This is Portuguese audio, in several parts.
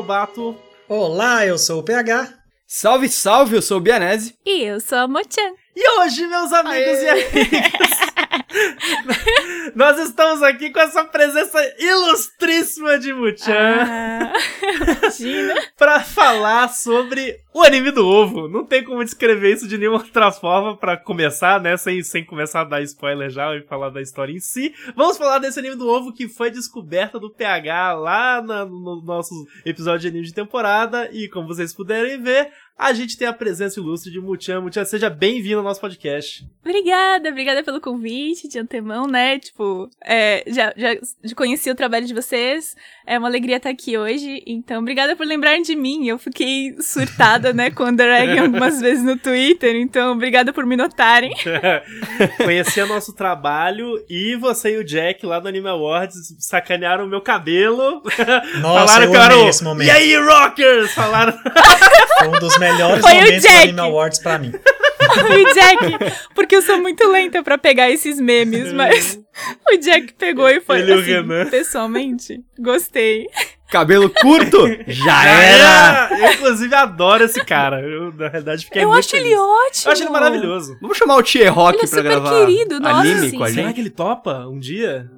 Lobato. Olá, eu sou o PH. Salve, salve, eu sou o Bianese. E eu sou a Mochan. E hoje, meus amigos Aê. e amigas, nós estamos aqui com essa presença ilustríssima de Muchan ah, para falar sobre o anime do ovo. Não tem como descrever isso de nenhuma outra forma para começar, né? Sem, sem começar a dar spoiler já e falar da história em si. Vamos falar desse anime do ovo que foi descoberta do PH lá na, no nosso episódio de anime de temporada. E como vocês puderem ver, a gente tem a presença ilustre de Muchan. Muchan, seja bem-vindo ao nosso podcast. Obrigada, obrigada pelo convite de antemão, né? Tipo, é, já, já conheci o trabalho de vocês, é uma alegria estar aqui hoje, então obrigada por lembrarem de mim. Eu fiquei surtada, né, com o Underegg algumas vezes no Twitter, então obrigada por me notarem. Conhecia nosso trabalho e você e o Jack lá do Anime Awards sacanearam o meu cabelo. Nossa, Falaram eu que eu era o... esse momento. E aí, Rockers? Falaram. Foi um dos melhores Foi momentos do Anime Awards pra mim. o Jack, porque eu sou muito lenta para pegar esses memes, mas o Jack pegou e foi Ele assim, pessoalmente, gostei. Cabelo curto? Já era! Eu, inclusive, adoro esse cara. Eu, na verdade, fiquei Eu muito acho feliz. ele ótimo. Eu acho ele maravilhoso. Vamos chamar o Tier Rock ele é pra gravar querido, nossa, anime sim. com a gente? Será que ele topa um dia?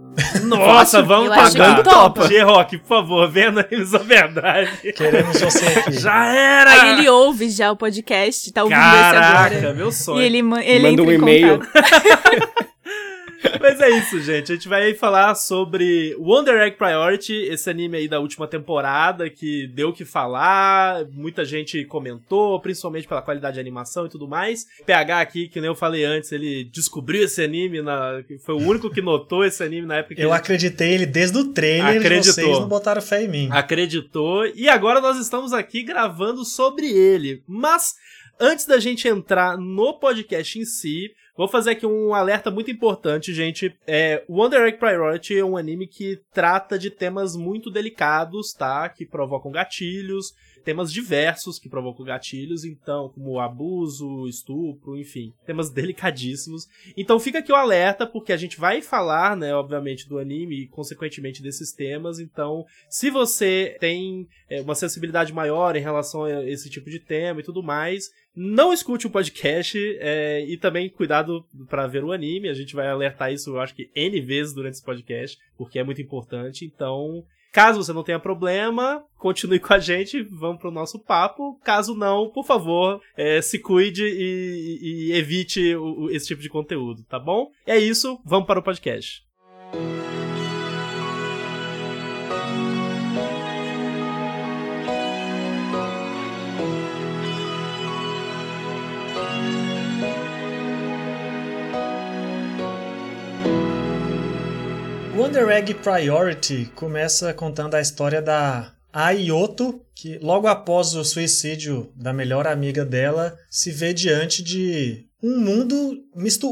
Nossa, vamos acho que topa. G-Rock, por favor, vendo aí a verdade. Queremos você aqui. Já era! Aí ele ouve já o podcast, tá ouvindo Caraca, esse agora. meu sonho. E ele, ele Manda entra um em e-mail. Mas é isso, gente. A gente vai falar sobre Wonder Egg Priority, esse anime aí da última temporada que deu o que falar, muita gente comentou, principalmente pela qualidade de animação e tudo mais. PH aqui, que nem eu falei antes, ele descobriu esse anime, na... foi o único que notou esse anime na época que Eu ele... acreditei ele desde o trailer Acreditou. vocês não botaram fé em mim. Acreditou. E agora nós estamos aqui gravando sobre ele. Mas antes da gente entrar no podcast em si, Vou fazer aqui um alerta muito importante, gente. É, Wonder Egg Priority é um anime que trata de temas muito delicados, tá? Que provocam gatilhos, temas diversos que provocam gatilhos, então, como abuso, estupro, enfim, temas delicadíssimos. Então fica aqui o alerta, porque a gente vai falar, né, obviamente, do anime e, consequentemente, desses temas. Então, se você tem é, uma sensibilidade maior em relação a esse tipo de tema e tudo mais, não escute o podcast é, e também cuidado para ver o anime. A gente vai alertar isso, eu acho que N vezes durante esse podcast, porque é muito importante. Então, caso você não tenha problema, continue com a gente, vamos pro nosso papo. Caso não, por favor, é, se cuide e, e evite o, esse tipo de conteúdo, tá bom? É isso, vamos para o podcast. Wonder Egg Priority começa contando a história da Ayoto, que logo após o suicídio da melhor amiga dela, se vê diante de um mundo,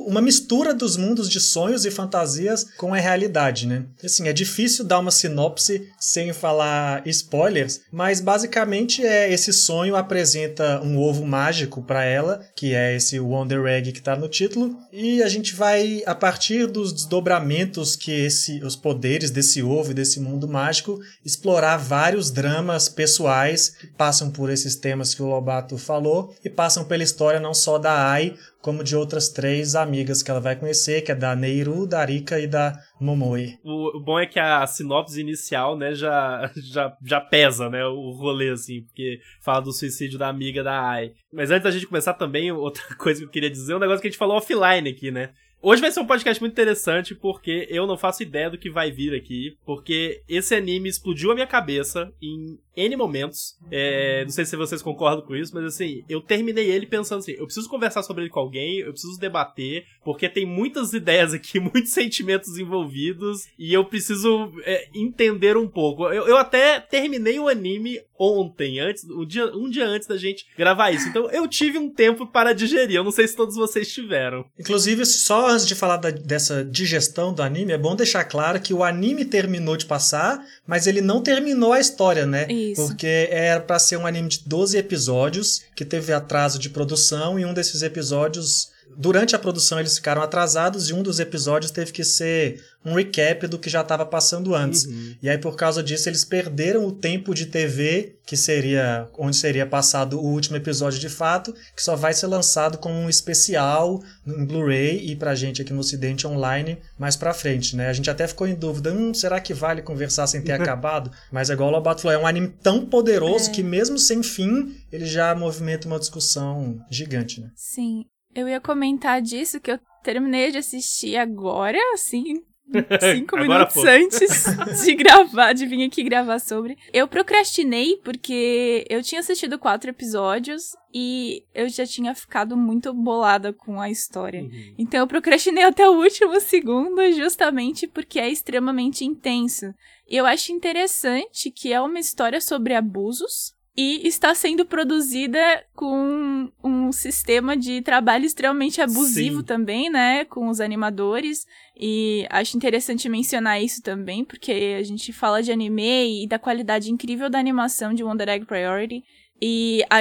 uma mistura dos mundos de sonhos e fantasias com a realidade, né? Assim, é difícil dar uma sinopse sem falar spoilers, mas basicamente é esse sonho apresenta um ovo mágico para ela, que é esse Wonder Egg que tá no título, e a gente vai a partir dos desdobramentos que esse os poderes desse ovo e desse mundo mágico explorar vários dramas pessoais que passam por esses temas que o Lobato falou e passam pela história não só da Ai, como de outras três amigas que ela vai conhecer, que é da Neiru, da Rika e da Momoe. O, o, bom é que a sinopse inicial, né, já, já, já pesa, né, o rolê, assim, porque fala do suicídio da amiga da Ai. Mas antes da gente começar também, outra coisa que eu queria dizer, um negócio que a gente falou offline aqui, né, Hoje vai ser um podcast muito interessante porque eu não faço ideia do que vai vir aqui, porque esse anime explodiu a minha cabeça em N momentos. É, não sei se vocês concordam com isso, mas assim, eu terminei ele pensando assim: eu preciso conversar sobre ele com alguém, eu preciso debater, porque tem muitas ideias aqui, muitos sentimentos envolvidos, e eu preciso é, entender um pouco. Eu, eu até terminei o anime ontem, antes, um dia, um dia antes da gente gravar isso. Então eu tive um tempo para digerir. Eu não sei se todos vocês tiveram. Inclusive, só antes de falar da, dessa digestão do anime, é bom deixar claro que o anime terminou de passar, mas ele não terminou a história, né? Isso. Porque era para ser um anime de 12 episódios, que teve atraso de produção, e um desses episódios durante a produção eles ficaram atrasados e um dos episódios teve que ser um recap do que já estava passando antes. Uhum. E aí, por causa disso, eles perderam o tempo de TV, que seria onde seria passado o último episódio de fato, que só vai ser lançado como um especial em Blu-ray e pra gente aqui no Ocidente online mais pra frente, né? A gente até ficou em dúvida, hum, será que vale conversar sem ter acabado? Mas é igual o Lobato falou, é um anime tão poderoso É. que mesmo sem fim, ele já movimenta uma discussão gigante, né? Sim. Eu ia comentar disso, que eu terminei de assistir agora, assim, cinco minutos antes de gravar, de vir aqui gravar sobre. Eu procrastinei porque eu tinha assistido quatro episódios e eu já tinha ficado muito bolada com a história. Uhum. Então eu procrastinei até o último segundo, justamente porque é extremamente intenso. E eu acho interessante que é uma história sobre abusos e está sendo produzida com um sistema de trabalho extremamente abusivo Sim. também, né? Com os animadores. E acho interessante mencionar isso também, porque a gente fala de anime e da qualidade incrível da animação de Wonder Egg Priority. E a,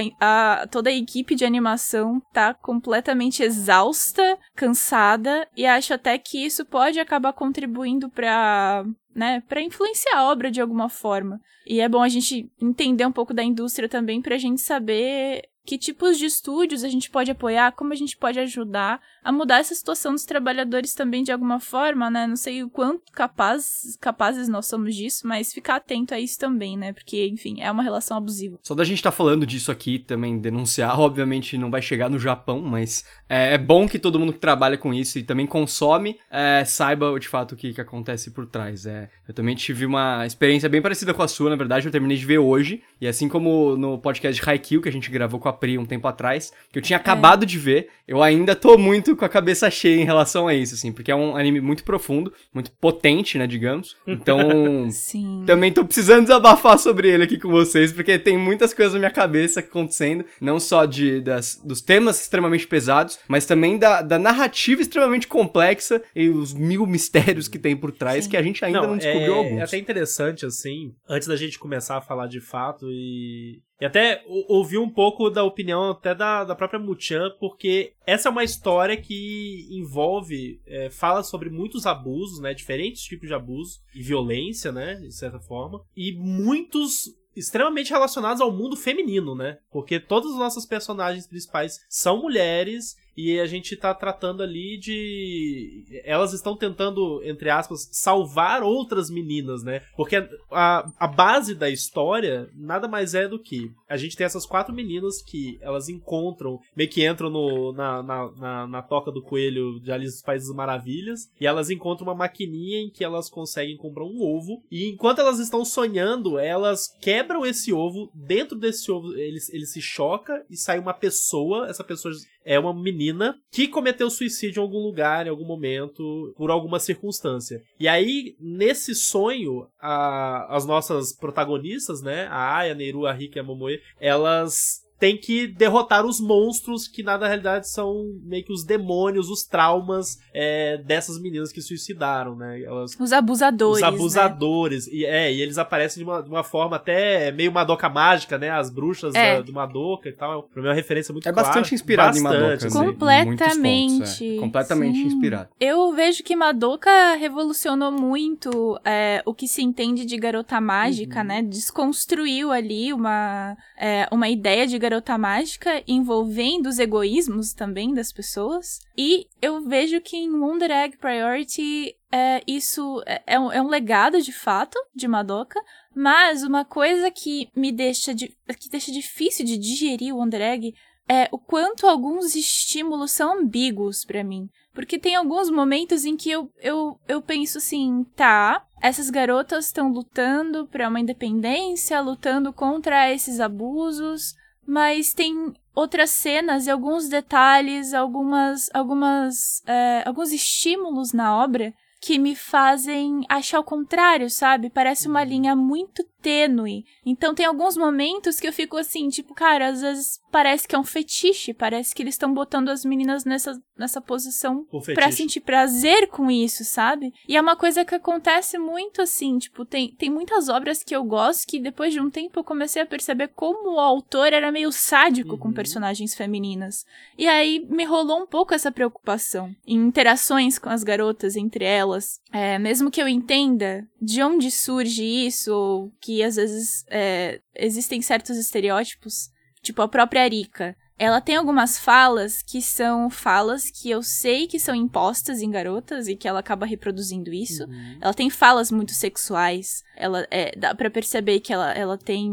a- toda a equipe de animação tá completamente exausta, cansada, e acho até que isso pode acabar contribuindo pra, né, pra influenciar a obra de alguma forma. E é bom a gente entender um pouco da indústria também pra gente saber que tipos de estúdios a gente pode apoiar, como a gente pode ajudar a mudar essa situação dos trabalhadores também de alguma forma, né? Não sei o quanto capaz, capazes nós somos disso, mas ficar atento a isso também, né? Porque, enfim, é uma relação abusiva. Só da gente estar falando disso aqui também, denunciar, obviamente não vai chegar no Japão, mas é, é bom que todo mundo que trabalha com isso e também consome é, saiba de fato o que, que acontece por trás. É, eu também tive uma experiência bem parecida com a sua, na verdade, eu terminei de ver hoje, e assim como no podcast Haikyuu, que a gente gravou com a Pri um tempo atrás, que eu tinha acabado de ver, eu ainda tô muito com a cabeça cheia em relação a isso, assim, porque é um anime muito profundo, muito potente, né, digamos. Então, Sim. também tô precisando desabafar sobre ele aqui com vocês, porque tem muitas coisas na minha cabeça acontecendo, não só de, das, dos temas extremamente pesados, mas também da, da narrativa extremamente complexa e os mil mistérios que tem por trás Sim. que a gente ainda não, descobriu é, alguns. É até interessante, assim, antes da gente começar a falar de fato e. E até o- ouvir um pouco da opinião até da, da própria Muchan, porque essa é uma história que envolve, é, fala sobre muitos abusos, né? Diferentes tipos de abuso e violência, né? De certa forma. E muitos extremamente relacionados ao mundo feminino, né? Porque todas as nossas personagens principais são mulheres e a gente tá tratando ali de. Elas estão tentando, entre aspas, salvar outras meninas, né? Porque a, a base da história nada mais é do que a gente tem essas quatro meninas que elas encontram, meio que entram no, na, na, na, na toca do coelho de Alice dos Países Maravilhas, e elas encontram uma maquininha em que elas conseguem comprar um ovo, e enquanto elas estão sonhando, elas quebram esse ovo, dentro desse ovo ele, ele se choca e sai uma pessoa, essa pessoa é uma menina que cometeu suicídio em algum lugar, em algum momento, por alguma circunstância. E aí, nesse sonho, a- as nossas protagonistas, né, a Aya, a Neiru, a Rika e a Momoe, elas têm que derrotar os monstros que na realidade são meio que os demônios, os traumas é, dessas meninas que suicidaram, né? Elas Os abusadores. os né? abusadores. E, é, e eles aparecem de uma, de uma forma até meio Madoka mágica, né? As bruxas É. da- do Madoka e tal. Pra mim é uma referência muito É clara. bastante inspirado em Madoka. Bastante, né? assim. Com- Em muitos Completamente. pontos, é. Completamente Sim. inspirado. Eu vejo que Madoka revolucionou muito é, o que se entende de garota mágica, Uhum. né? Desconstruiu ali uma, é, uma ideia de garota mágica envolvendo os egoísmos também das pessoas. E eu vejo que em Wonder Egg Priority é, isso é, é um, é um legado de fato de Madoka. Mas uma coisa que me deixa, que deixa difícil de digerir o Wonder Egg é o quanto alguns estímulos são ambíguos pra mim. Porque tem alguns momentos em que eu, eu, eu penso assim, tá, essas garotas estão lutando pra uma independência, lutando contra esses abusos, mas tem outras cenas e alguns detalhes, algumas, algumas, é, alguns estímulos na obra que me fazem achar o contrário, sabe? Parece uma linha muito tênue. Então tem alguns momentos que eu fico assim, tipo, cara, às vezes parece que é um fetiche, parece que eles estão botando as meninas nessa, nessa posição para sentir prazer com isso, sabe? E é uma coisa que acontece muito assim, tipo, tem, tem muitas obras que eu gosto que depois de um tempo eu comecei a perceber como o autor era meio sádico uhum. com personagens femininas. E aí me rolou um pouco essa preocupação em interações com as garotas entre elas. É, mesmo que eu entenda de onde surge isso, ou que às vezes é, existem certos estereótipos, tipo a própria Arika. Ela tem algumas falas que são falas que eu sei que são impostas em garotas e que ela acaba reproduzindo isso. Uhum. Ela tem falas muito sexuais. Ela é, dá para perceber que ela, ela tem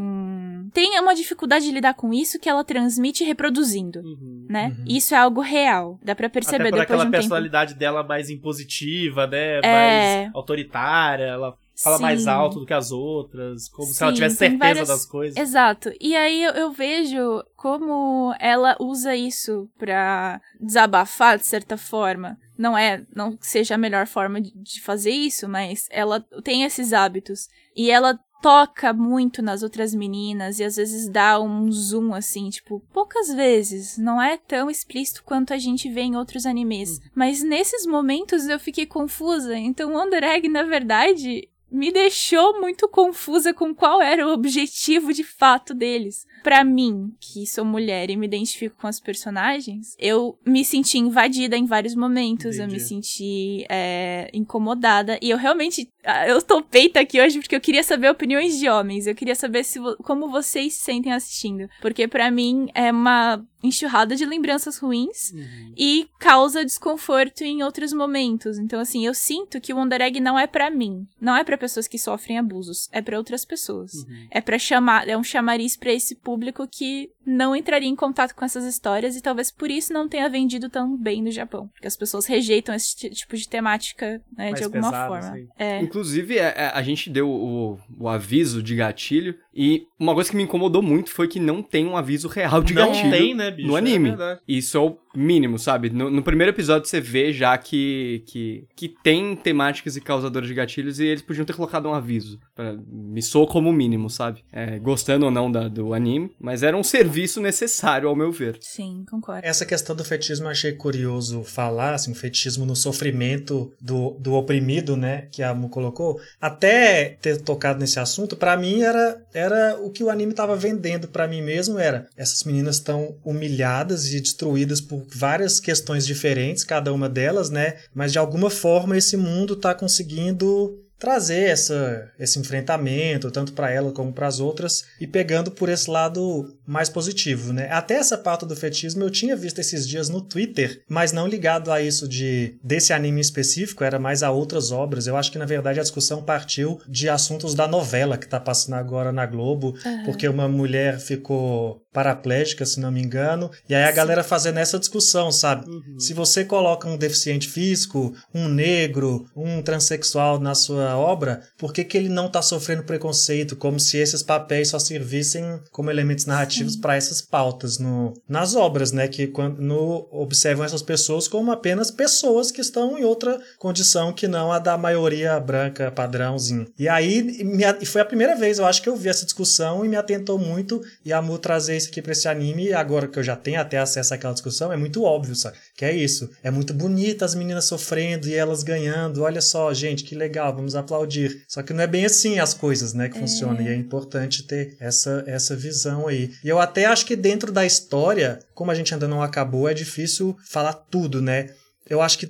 tem uma dificuldade de lidar com isso que ela transmite reproduzindo, uhum. né? Uhum. Isso é algo real. Dá para perceber Até por depois aquela de um personalidade tempo. dela mais impositiva, né? É... Mais autoritária. Ela fala Sim. mais alto do que as outras, como Sim, se ela tivesse certeza várias- das coisas. Exato. E aí eu, eu vejo como ela usa isso pra desabafar, de certa forma. Não é, não que seja a melhor forma de, de fazer isso, mas ela tem esses hábitos. E ela toca muito nas outras meninas e às vezes dá um zoom assim, tipo, poucas vezes, não é tão explícito quanto a gente vê em outros animes. Mas nesses momentos eu fiquei confusa. Então, Wonder Egg, na verdade, me deixou muito confusa com qual era o objetivo de fato deles. Pra mim, que sou mulher e me identifico com as personagens, eu me senti invadida em vários momentos, eu me Entendi. senti é, incomodada e eu realmente eu tô peita aqui hoje porque eu queria saber opiniões de homens, eu queria saber se como vocês se sentem assistindo, porque pra mim é uma enxurrada de lembranças ruins Uhum. e causa desconforto em outros momentos. Então, assim, eu sinto que o Wonder Egg não é pra mim. Não é pra pessoas que sofrem abusos. É pra outras pessoas. Uhum. É para chamar, é um chamariz pra esse público que não entraria em contato com essas histórias e talvez por isso não tenha vendido tão bem no Japão. Porque as pessoas rejeitam esse ti- tipo de temática, né, de alguma pesado, forma. assim. É. Inclusive, é- é, a gente deu o, o aviso de gatilho e uma coisa que me incomodou muito foi que não tem um aviso real de Não gatilho tem, né, bicho? no É anime. verdade. Isso é o mínimo, sabe? No, no primeiro episódio você vê já que, que, que tem temáticas e causadores de gatilhos e eles podiam ter colocado um aviso. Pra, me soou como mínimo, sabe? É, gostando ou não da- do anime, mas era um serviço necessário, ao meu ver. Sim, concordo. Essa questão do fetismo eu achei curioso falar, assim, o fetismo no sofrimento do, do oprimido, né, que a Mu colocou. Até ter tocado nesse assunto, pra mim era, era o que o anime tava vendendo pra mim mesmo, era essas meninas estão humilhadas e destruídas por várias questões diferentes, cada uma delas, né, mas de alguma forma esse mundo tá conseguindo trazer essa, esse enfrentamento, tanto para ela como para as outras, e pegando por esse lado mais positivo, né? Até essa parte do fetismo eu tinha visto esses dias no Twitter, mas não ligado a isso de desse anime específico, era mais a outras obras. Eu acho que na verdade a discussão partiu de assuntos da novela que tá passando agora na Globo, porque uma mulher ficou paraplégica, se não me engano, e aí a galera fazendo essa discussão, sabe? Uhum. Se você coloca um deficiente físico, um negro, um transexual na sua obra, por que, que ele não está sofrendo preconceito? Como se esses papéis só servissem como elementos narrativos para essas pautas no, nas obras, né? Que quando no, observam essas pessoas como apenas pessoas que estão em outra condição que não a da maioria branca padrãozinho. E aí me e foi a primeira vez, eu acho que eu vi essa discussão e me atentou muito e a Mu trazer isso aqui pra esse anime, agora que eu já tenho até acesso àquela discussão, é muito óbvio, sabe? Que é isso. É muito bonita as meninas sofrendo e elas ganhando. Olha só, gente, que legal, vamos aplaudir. Só que não é bem assim as coisas, né, que funcionam. E é importante ter essa, essa visão aí. E eu até acho que dentro da história, como a gente ainda não acabou, é difícil falar tudo, né? Eu acho que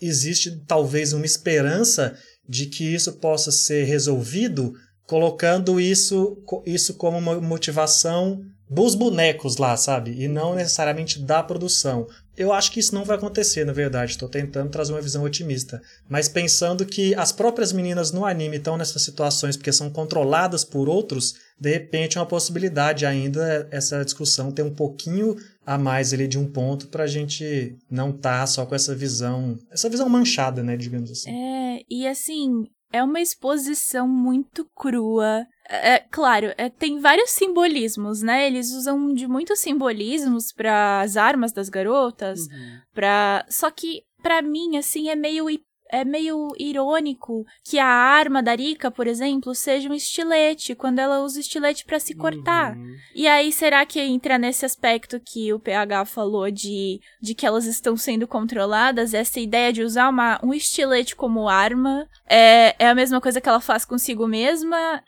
existe talvez uma esperança de que isso possa ser resolvido colocando isso, isso como uma motivação dos bonecos lá, sabe? E não necessariamente da produção. Eu acho que isso não vai acontecer, na verdade. Estou tentando trazer uma visão otimista. Mas pensando que as próprias meninas no anime estão nessas situações porque são controladas por outros, de repente é uma possibilidade ainda essa discussão ter um pouquinho a mais ali de um ponto pra gente não estar só com essa visão, essa visão manchada, né, digamos assim. É, e assim, é uma exposição muito crua. É, claro, é, tem vários simbolismos, né? Eles usam de muitos simbolismos para as armas das garotas, Uhum. pra... Só que, pra mim, assim, é meio... é meio irônico que a arma da Rika, por exemplo, seja um estilete, quando ela usa o estilete para se cortar. Uhum. E aí, será que entra nesse aspecto que o PH falou de, de que elas estão sendo controladas? Essa ideia de usar uma, um estilete como arma é, é a mesma coisa que ela faz consigo mesma?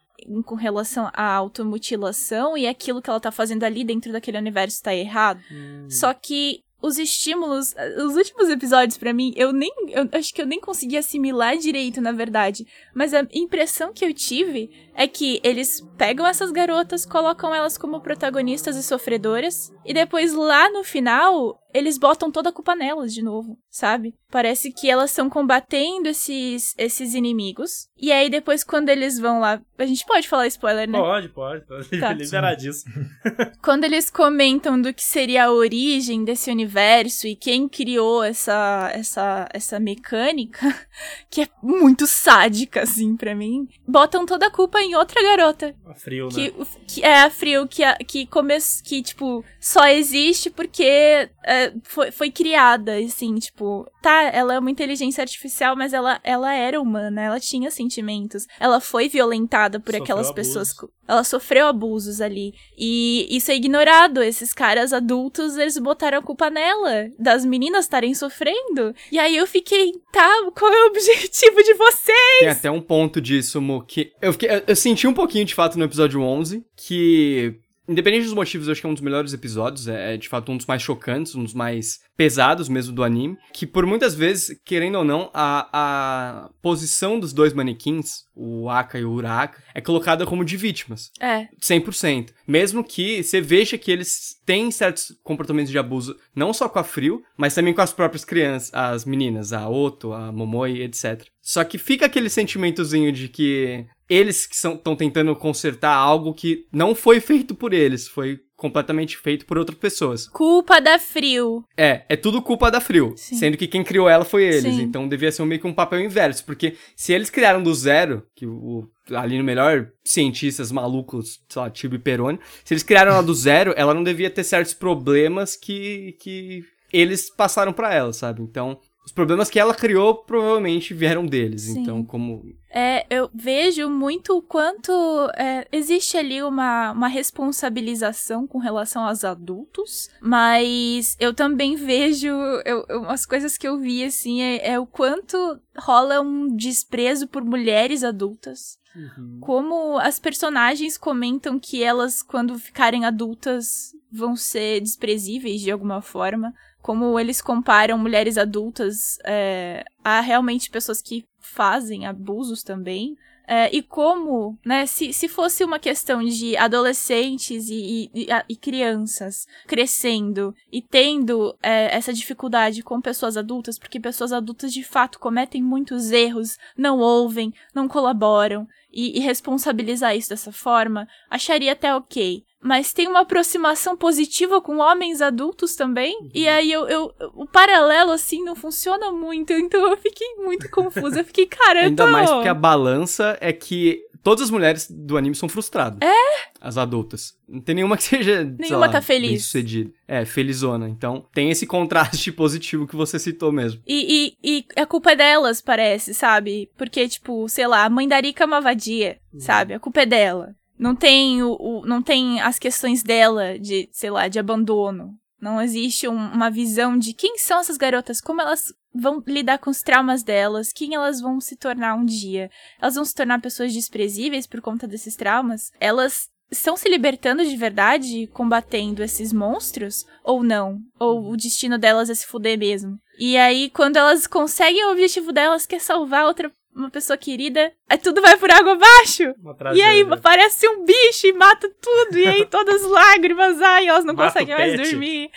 Com relação à automutilação e aquilo que ela tá fazendo ali dentro daquele universo tá errado. Só que os estímulos, os últimos episódios pra mim, eu nem, eu acho que eu nem consegui assimilar direito, na verdade. Mas a impressão que eu tive é que eles pegam essas garotas, colocam elas como protagonistas e sofredoras, e depois lá no final, eles botam toda a culpa nelas de novo, sabe? Parece que elas estão combatendo esses, esses inimigos. E aí depois quando eles vão lá, a gente pode falar spoiler, né? Pode, pode. pode. Tá. Liberadíssimo. Quando eles comentam do que seria a origem desse universo e quem criou essa essa essa mecânica, que é muito sádica assim pra mim, botam toda a culpa em outra garota, Tá Frio, né? que, que é a Frio que a- que come, que tipo só existe porque é, foi, foi criada assim, tipo, tá, ela é uma inteligência artificial, mas ela ela era humana, ela tinha sentimentos, ela foi violentada por Sofreu aquelas abusos. pessoas ela sofreu abusos ali. E isso é ignorado. Esses caras adultos, eles botaram a culpa nela. Das meninas estarem sofrendo. E aí eu fiquei, tá, qual é o objetivo de você? Tem até um ponto disso, Mo, que eu, fiquei, eu, eu senti um pouquinho de fato no episódio 11, que, independente dos motivos, eu acho que é um dos melhores episódios, é, é, de fato um dos mais chocantes, um dos mais pesados mesmo do anime, que por muitas vezes, querendo ou não, a, a posição dos dois manequins, o Aka e o Uraka, é colocada como de vítimas. É, 100%. Mesmo que você veja que eles têm certos comportamentos de abuso, não só com a Frio, mas também com as próprias crianças, as meninas, a Oto, a Momoi, etc. Só que fica aquele sentimentozinho de que eles que estão tentando consertar algo que não foi feito por eles, foi completamente feito por outras pessoas. culpa da Frio. É, é tudo culpa da Frio. Sim. Sendo que quem criou ela foi eles. Sim. Então devia ser meio que um papel inverso. Porque se eles criaram do zero, que o, ali no melhor cientistas malucos, sei lá, Tibo e Peroni, se eles criaram ela do zero, ela não devia ter certos problemas que, que eles passaram pra ela, sabe? Então, os problemas que ela criou provavelmente vieram deles. Sim. Então, como. É, eu vejo muito o quanto é, existe ali uma, uma responsabilização com relação aos adultos, mas eu também vejo eu, eu- umas coisas que eu vi assim é, é o quanto rola um desprezo por mulheres adultas. Uhum. Como as personagens comentam que elas, quando ficarem adultas, vão ser desprezíveis de alguma forma. Como eles comparam mulheres adultas é, a realmente pessoas que fazem abusos também. É, e como, né, se, se fosse uma questão de adolescentes e, e- e crianças crescendo e tendo é, essa dificuldade com pessoas adultas, porque pessoas adultas de fato cometem muitos erros, não ouvem, não colaboram, e, e responsabilizar isso dessa forma, acharia até ok. Mas tem uma aproximação positiva com homens adultos também. E aí eu, eu- o paralelo, assim, não funciona muito. Então eu fiquei muito confusa. Eu fiquei, cara, eu Ainda mais porque a balança é que todas as mulheres do anime são frustradas. É? As adultas. Não tem nenhuma que seja. Nenhuma lá, tá feliz. bem-sucedida. É, felizona. Então tem esse contraste positivo que você citou mesmo. E, e, e a culpa é delas, parece, sabe? Porque, tipo, sei lá, a mãe da Rika é uma vadia, sabe? A culpa é dela. Não tem, o, o- não tem as questões dela de, sei lá, de abandono. Não existe um- uma visão de quem são essas garotas, como elas vão lidar com os traumas delas, quem elas vão se tornar um dia. Elas vão se tornar pessoas desprezíveis por conta desses traumas? Elas estão se libertando de verdade, combatendo esses monstros? Ou não? Ou o destino delas é se fuder mesmo? E aí, quando elas conseguem o objetivo delas, que é salvar outra uma pessoa querida, aí tudo vai por água abaixo. E aí aparece um bicho e mata tudo. E aí todas lágrimas, ai, elas não Mata conseguem mais dormir.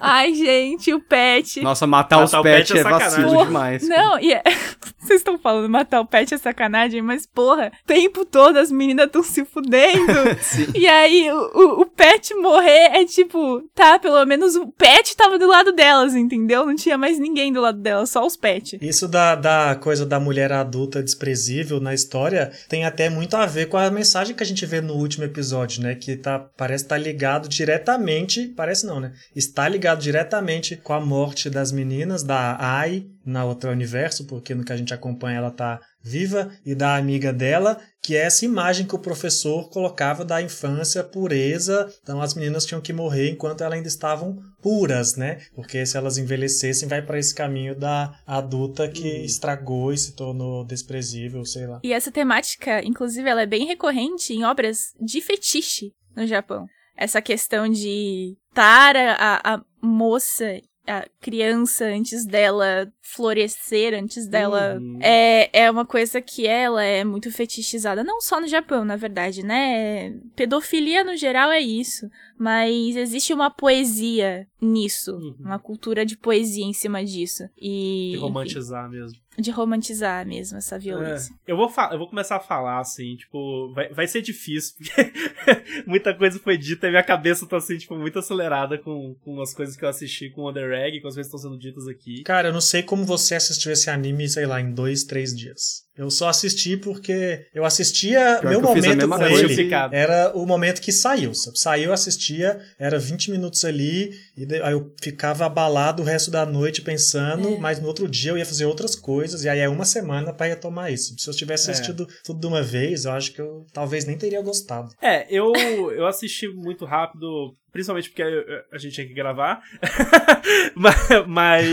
Ai, gente, o pet. Nossa, matar, Matar os pets pet é é, vacilo sacanagem. demais. Não, e é... Vocês estão falando matar o pet é sacanagem, mas porra, o tempo todo as meninas estão se fudendo. Sim. e aí o, o, o pet morrer é tipo, tá, pelo menos o pet tava do lado delas, entendeu? Não tinha mais ninguém do lado delas, só os pets. Isso da, da coisa da mulher adulta desprezível na história tem até muito a ver com a mensagem que a gente vê no último episódio, né? Que tá, parece estar tá ligado diretamente, parece não, né? Está ligado diretamente com a morte das meninas, da Ai, na outra universo, porque no que a gente acompanha ela tá viva, e da amiga dela, que é essa imagem que o professor colocava da infância pureza. Então as meninas tinham que morrer enquanto elas ainda estavam puras, né? Porque se elas envelhecessem, vai para esse caminho da adulta que uhum. estragou e se tornou desprezível, sei lá. E essa temática, inclusive, ela é bem recorrente em obras de fetiche no Japão. Essa questão de Tara, a, a moça a criança antes dela florescer, antes dela. Uhum. É, é uma coisa que ela é muito fetichizada. Não só no Japão, na verdade, né? Pedofilia no geral é isso. Mas existe uma poesia nisso. Uhum. Uma cultura de poesia em cima disso. E. De romantizar enfim, mesmo. De romantizar mesmo essa violência. É, eu, vou eu vou começar a falar, assim, tipo, vai, vai ser difícil, porque muita coisa foi dita e minha cabeça tá, assim, tipo, muito acelerada com, com as coisas que eu assisti com o Under Egg, com as coisas que estão sendo ditas aqui. Cara, eu não sei como você assistiu esse anime, sei lá, em dois, três dias. Eu só assisti porque eu assistia. Pior meu momento com ele era o momento que saiu. Saiu, assistia, era 20 minutos ali, e aí eu ficava abalado o resto da noite pensando, é. mas no outro dia eu ia fazer outras coisas, e aí é uma semana para retomar isso. Se eu tivesse é. assistido é. tudo de uma vez, eu acho que eu talvez nem teria gostado. É, eu, eu assisti muito rápido principalmente porque a gente tinha que gravar, mas, mas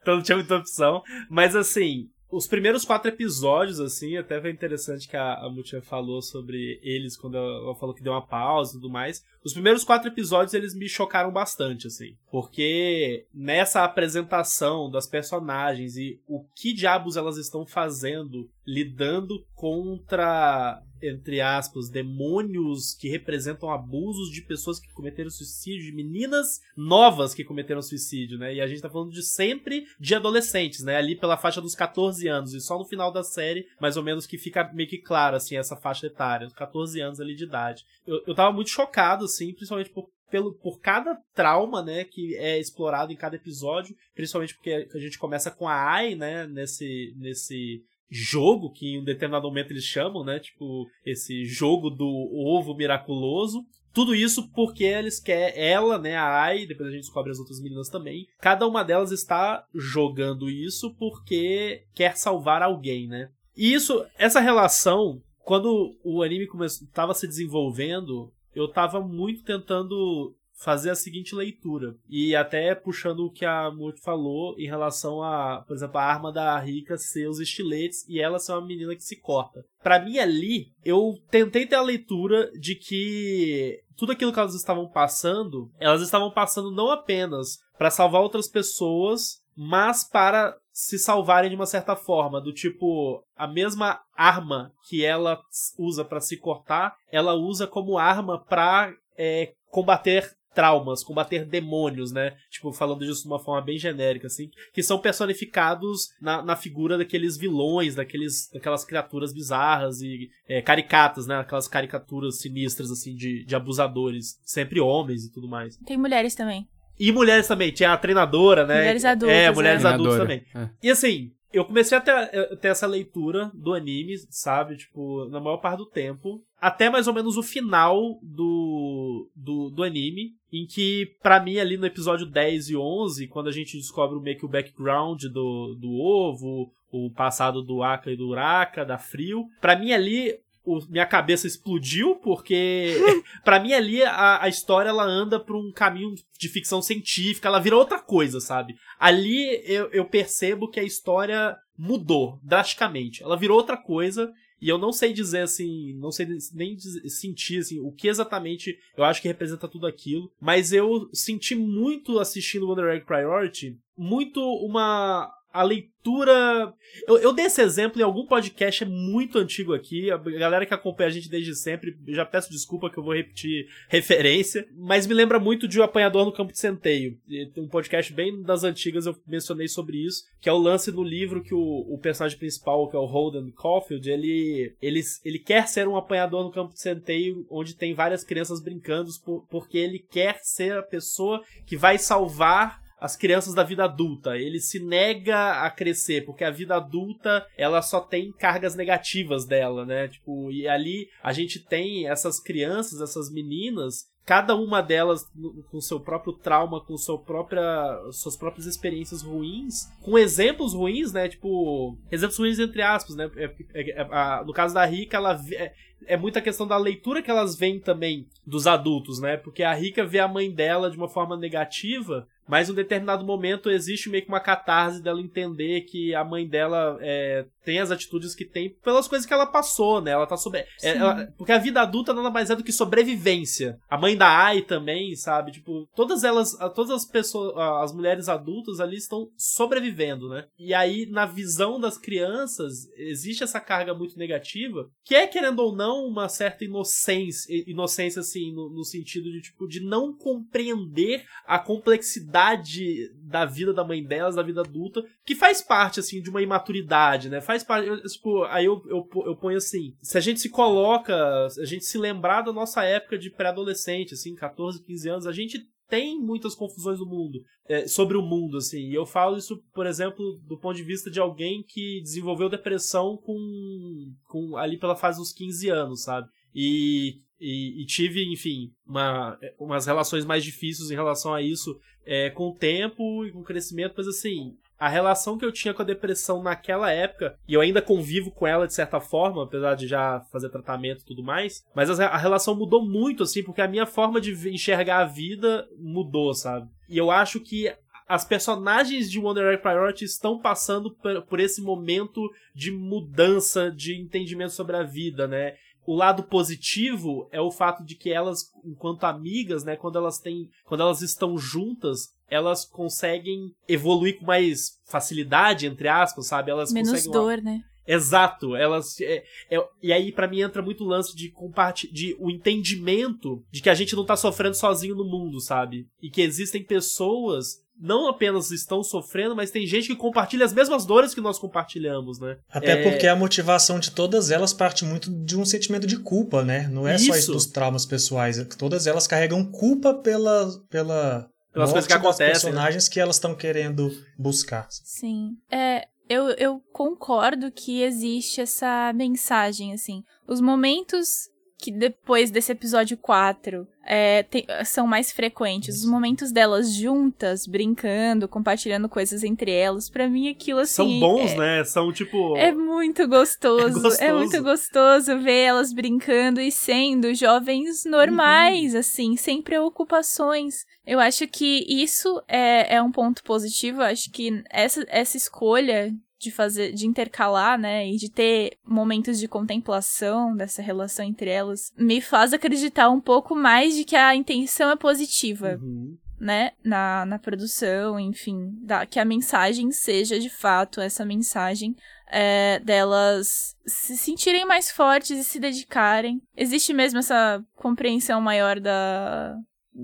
então não tinha muita opção. Mas assim, os primeiros quatro episódios, assim, até foi interessante que a, a Mutia falou sobre eles quando ela, ela, falou que deu uma pausa e tudo mais. Os primeiros quatro episódios, eles me chocaram bastante, assim. Porque nessa apresentação das personagens e o que diabos elas estão fazendo lidando contra entre aspas, demônios que representam abusos de pessoas que cometeram suicídio, de meninas novas que cometeram suicídio, né? E a gente tá falando de sempre de adolescentes, né? Ali pela faixa dos 14 anos. E só no final da série, mais ou menos, que fica meio que claro, assim, essa faixa etária. 14 anos ali de idade. Eu, eu tava muito chocado, assim, principalmente por pelo, por cada trauma, né, que é explorado em cada episódio, principalmente porque a gente começa com a Ai, né, nesse, nesse jogo que em um determinado momento eles chamam, né? Tipo, esse jogo do ovo miraculoso. Tudo isso porque eles querem ela, né, a Ai, depois a gente descobre as outras meninas também. Cada uma delas está jogando isso porque quer salvar alguém, né? E isso, essa relação, quando o anime estava se desenvolvendo, eu estava muito tentando fazer a seguinte leitura. E até puxando o que a Murt falou em relação a, por exemplo, a arma da Rika ser os estiletes e ela ser uma menina que se corta. Para mim ali, eu tentei ter a leitura de que tudo aquilo que elas estavam passando, elas estavam passando não apenas para salvar outras pessoas, mas para se salvarem de uma certa forma, do tipo a mesma arma que ela usa para se cortar, ela usa como arma para é, combater traumas, combater demônios, né? Tipo, falando disso de uma forma bem genérica, assim, que são personificados na, na figura daqueles vilões, daqueles, daquelas criaturas bizarras e é, caricatas, né? Aquelas caricaturas sinistras, assim, de, de abusadores. Sempre homens e tudo mais. Tem mulheres também. E mulheres também, tinha a treinadora, né? Mulheres adultas. É, mulheres é. adultas também. É. E assim, eu comecei a ter, ter, essa leitura do anime, sabe? Tipo, na maior parte do tempo. Até mais ou menos o final do, do, do anime. Em que, para mim, ali no episódio 10 e 11, quando a gente descobre meio que o background do, do ovo, o passado do Aka e do Uraka, da Frio. para mim ali, o, minha cabeça explodiu, porque para mim ali a, a história ela anda por um caminho de ficção científica, ela vira outra coisa, sabe? Ali eu, eu percebo que a história mudou drasticamente. Ela virou outra coisa e eu não sei dizer assim, não sei nem sentir assim, o que exatamente eu acho que representa tudo aquilo, mas eu senti muito assistindo Wonder Egg Priority, muito uma a leitura. Eu, eu dei esse exemplo em algum podcast muito antigo aqui. A galera que acompanha a gente desde sempre, já peço desculpa que eu vou repetir referência. Mas me lembra muito de O Apanhador no Campo de Centeio. Um podcast bem das antigas eu mencionei sobre isso. Que é o lance do livro que o, o personagem principal, que é o Holden Caulfield, ele, ele, ele quer ser um apanhador no campo de centeio, onde tem várias crianças brincando, por, porque ele quer ser a pessoa que vai salvar as crianças da vida adulta. Ele se nega a crescer, porque a vida adulta, ela só tem cargas negativas dela, né? Tipo, e ali a gente tem essas crianças, essas meninas cada uma delas com seu próprio trauma, com sua própria, suas próprias experiências ruins, com exemplos ruins, né? Tipo, exemplos ruins entre aspas, né? É, é, é, no caso da Rica, ela é, é muita questão da leitura que elas veem também dos adultos, né? Porque a Rica vê a mãe dela de uma forma negativa mas em um determinado momento existe meio que uma catarse dela entender que a mãe dela é, tem as atitudes que tem pelas coisas que ela passou, né? Ela tá sobre. É, ela, porque a vida adulta nada mais é do que sobrevivência. A mãe da Ai também, sabe? Tipo, todas elas, todas as pessoas, as mulheres adultas ali estão sobrevivendo, né? E aí, na visão das crianças, existe essa carga muito negativa, que é, querendo ou não, uma certa inocência, inocência assim, no, no sentido de, tipo, de não compreender a complexidade da vida da mãe delas, da vida adulta, que faz parte, assim, de uma imaturidade, né? Faz faz parte. Eu, tipo, aí eu, eu, eu ponho assim: se a gente se coloca, a gente se lembrar da nossa época de pré-adolescente, assim, 14, 15 anos, a gente tem muitas confusões no mundo, é, sobre o mundo, assim. E eu falo isso, por exemplo, do ponto de vista de alguém que desenvolveu depressão com, com ali pela fase dos 15 anos, sabe? E, e, e tive, enfim, uma, umas relações mais difíceis em relação a isso é, com o tempo e com o crescimento, mas assim, a relação que eu tinha com a depressão naquela época, e eu ainda convivo com ela de certa forma, apesar de já fazer tratamento e tudo mais, mas a, relação mudou muito, assim, porque a minha forma de enxergar a vida mudou, sabe? E eu acho que as personagens de Wonder Egg Priority estão passando por, esse momento de mudança de entendimento sobre a vida, né? O lado positivo é o fato de que elas, enquanto amigas, né, quando elas têm, quando elas estão juntas, elas conseguem evoluir com mais facilidade, entre aspas, sabe? Elas Menos conseguem dor, né? Exato, elas é, é, e aí para mim entra muito o lance de compartilhar, de o entendimento de que a gente não tá sofrendo sozinho no mundo, sabe? E que existem pessoas não apenas estão sofrendo, mas tem gente que compartilha as mesmas dores que nós compartilhamos, né? Até é... porque a motivação de todas elas parte muito de um sentimento de culpa, né? Não é isso. só isso dos traumas pessoais, é todas elas carregam culpa pela pela pelas coisas que acontecem, né? personagens né? que elas estão querendo buscar. Sim. É, eu, eu concordo que existe essa mensagem, assim. Os momentos que depois desse episódio 4 é, tem, são mais frequentes. Os momentos delas juntas, brincando, compartilhando coisas entre elas, para mim aquilo assim. São bons, é, né? São tipo. É muito gostoso. É, gostoso. é, muito gostoso ver elas brincando e sendo jovens normais, uhum. assim, sem preocupações. Eu acho que isso é, é um ponto positivo. Eu acho que essa, essa escolha de fazer, de intercalar, né, e de ter momentos de contemplação dessa relação entre elas, me faz acreditar um pouco mais de que a intenção é positiva. Uhum. Né, na, na produção, enfim, da, que a mensagem seja de fato essa mensagem é, delas se sentirem mais fortes e se dedicarem. Existe mesmo essa compreensão maior da.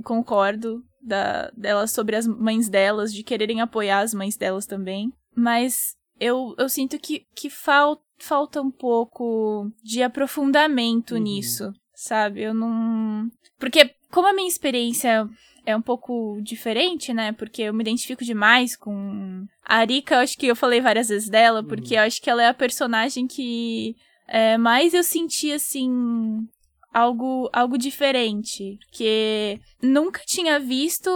Concordo, da, delas sobre as mães delas, de quererem apoiar as mães delas também. Mas eu, eu sinto que, que fal, falta um pouco de aprofundamento uhum. nisso, sabe? Eu não. Porque, como a minha experiência é um pouco diferente, né? Porque eu me identifico demais com. A Arika, eu acho que eu falei várias vezes dela, porque uhum. eu acho que ela é a personagem que é, mais eu senti, assim. Algo, algo diferente. Que nunca tinha visto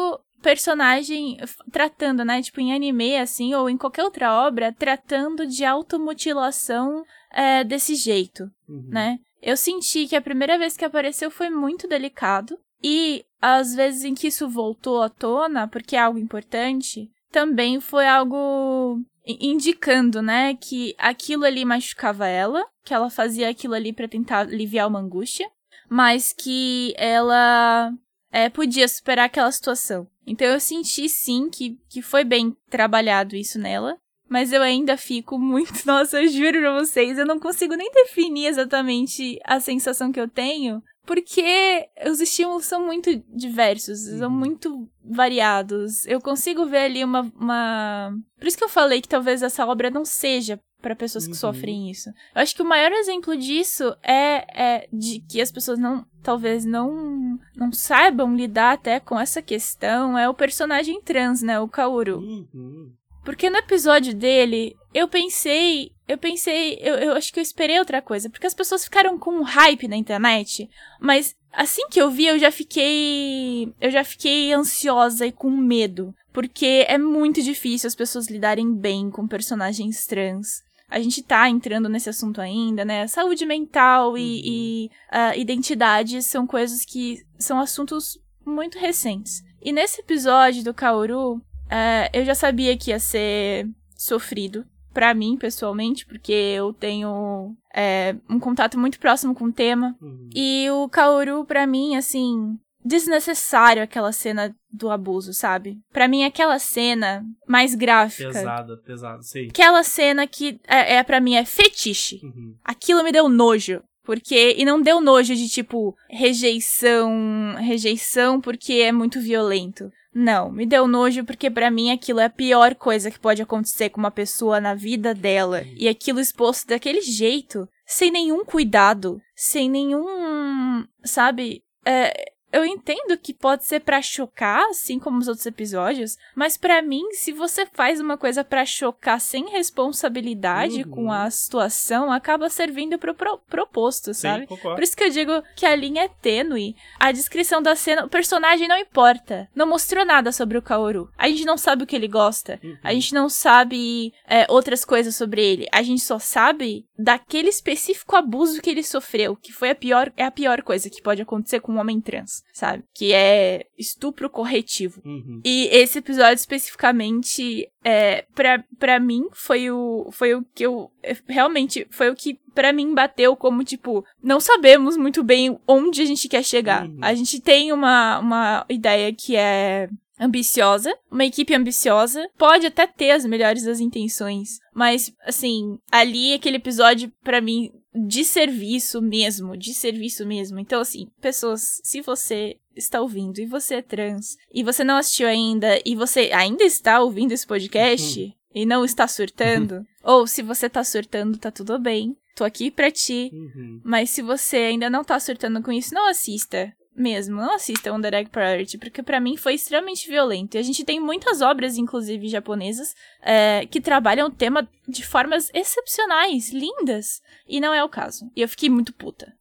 personagem tratando, né, tipo em anime assim ou em qualquer outra obra, tratando de automutilação é, desse jeito, uhum. né? Eu senti que a primeira vez que apareceu foi muito delicado e às vezes em que isso voltou à tona, porque é algo importante, também foi algo indicando, né, que aquilo ali machucava ela, que ela fazia aquilo ali para tentar aliviar uma angústia, mas que ela é, podia superar aquela situação. Então eu senti sim que, que foi bem trabalhado isso nela. Mas eu ainda fico muito. Nossa, eu juro pra vocês, eu não consigo nem definir exatamente a sensação que eu tenho. Porque os estímulos são muito diversos, uhum. são muito variados. Eu consigo ver ali uma, uma. Por isso que eu falei que talvez essa obra não seja para pessoas que Uhum. sofrem isso. Eu acho que o maior exemplo disso é, é de que as pessoas não talvez não não saibam lidar até com essa questão é o personagem trans, né, o Kaoru. Uhum. Porque no episódio dele, eu pensei, eu pensei, eu, eu acho que eu esperei outra coisa, porque as pessoas ficaram com um hype na internet, mas assim que eu vi, eu já fiquei, eu já fiquei ansiosa e com medo, porque é muito difícil as pessoas lidarem bem com personagens trans. A gente tá entrando nesse assunto ainda, né? Saúde mental e, e ah, identidade são coisas que são assuntos muito recentes. E nesse episódio do Kaoru, é, eu já sabia que ia ser sofrido pra mim, pessoalmente, porque eu tenho é, um contato muito próximo com o tema. Uhum. E o Kaoru, pra mim, assim, desnecessário aquela cena do abuso, sabe? Pra mim, aquela cena mais gráfica. Pesada, pesada, sei. Aquela cena que é, é para mim é fetiche. Uhum. Aquilo me deu nojo. Porque. E não deu nojo de tipo rejeição. Rejeição porque é muito violento. Não, me deu nojo porque pra mim aquilo é a pior coisa que pode acontecer com uma pessoa na vida dela. E aquilo exposto daquele jeito, sem nenhum cuidado, sem nenhum. Sabe? É, eu entendo que pode ser pra chocar, assim como os outros episódios, mas pra mim, se você faz uma coisa pra chocar sem responsabilidade Uhum. com a situação, acaba servindo pro, pro proposto, sabe? Sim. Por isso que eu digo que a linha é tênue. A descrição da cena, o personagem não importa. Não mostrou nada sobre o Kaoru. A gente não sabe o que ele gosta. Uhum. A gente não sabe é, outras coisas sobre ele. A gente só sabe daquele específico abuso que ele sofreu, que foi a pior, é a pior coisa que pode acontecer com um homem trans, sabe? Que é estupro corretivo. Uhum. E esse episódio especificamente, é, pra, pra mim, foi o, foi o que eu. é, Realmente, foi o que pra mim bateu como, tipo, não sabemos muito bem onde a gente quer chegar. Uhum. A gente tem uma, uma ideia que é ambiciosa, uma equipe ambiciosa, pode até ter as melhores das intenções, mas assim, ali aquele episódio pra mim de serviço mesmo, de serviço mesmo. Então assim, pessoas, se você está ouvindo e você é trans e você não assistiu ainda e você ainda está ouvindo esse podcast e não está surtando, ou se você tá surtando, tá tudo bem. Tô aqui pra ti. Uhum. Mas se você ainda não tá surtando com isso, não assista. Mesmo, não assista One Direct Priority, porque pra mim foi extremamente violento. E a gente tem muitas obras, inclusive japonesas, é, que trabalham o tema de formas excepcionais, lindas. E não é o caso. E eu fiquei muito puta.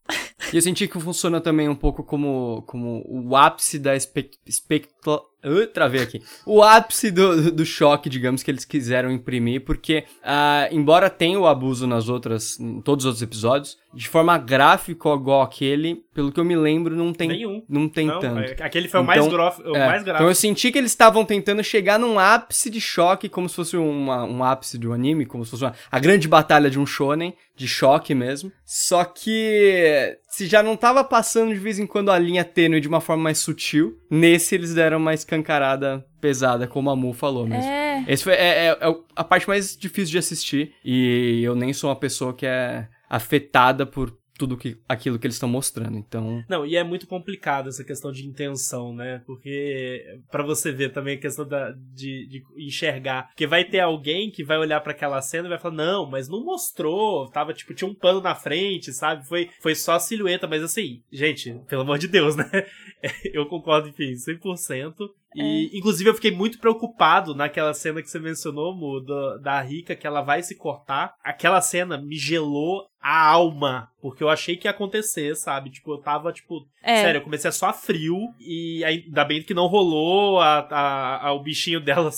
E eu senti que funciona também um pouco como, como o ápice da expect... expecto... Uh, travei aqui. O ápice do, do choque, digamos, que eles quiseram imprimir, porque, ah, embora tenha o abuso nas outras, em todos os outros episódios, de forma gráfica igual aquele, pelo que eu me lembro, não tem, Nenhum. não tem Não, tanto. é- aquele foi o mais, Então, grof, o É, mais grave. Então eu senti que eles estavam tentando chegar num ápice de choque, como se fosse uma- um ápice de um anime, como se fosse uma, a grande batalha de um shonen, de choque mesmo. Só que se já não tava passando de vez em quando a linha tênue de uma forma mais sutil, nesse eles deram uma escancarada pesada, como a Mu falou mesmo. É. Esse foi, é, é- é a parte mais difícil de assistir, e eu nem sou uma pessoa que é afetada por tudo que, aquilo que eles estão mostrando, então... Não, e é muito complicado essa questão de intenção, né? Porque pra você ver também a questão da, de, de enxergar. Porque vai ter alguém que vai olhar pra aquela cena e vai falar: Não, mas não mostrou. Tava, tipo, tinha um pano na frente, sabe? Foi, foi só silhueta. Mas assim, gente, pelo amor de Deus, né? Eu concordo, enfim, 100%. E, inclusive, eu fiquei muito preocupado naquela cena que você mencionou, Mu, do- da Rica, que ela vai se cortar. Aquela cena me gelou a alma, porque eu achei que ia acontecer, sabe? Tipo, eu tava, tipo, É. sério, eu comecei a suar frio, e ainda bem que não rolou, a, a- a- o bichinho dela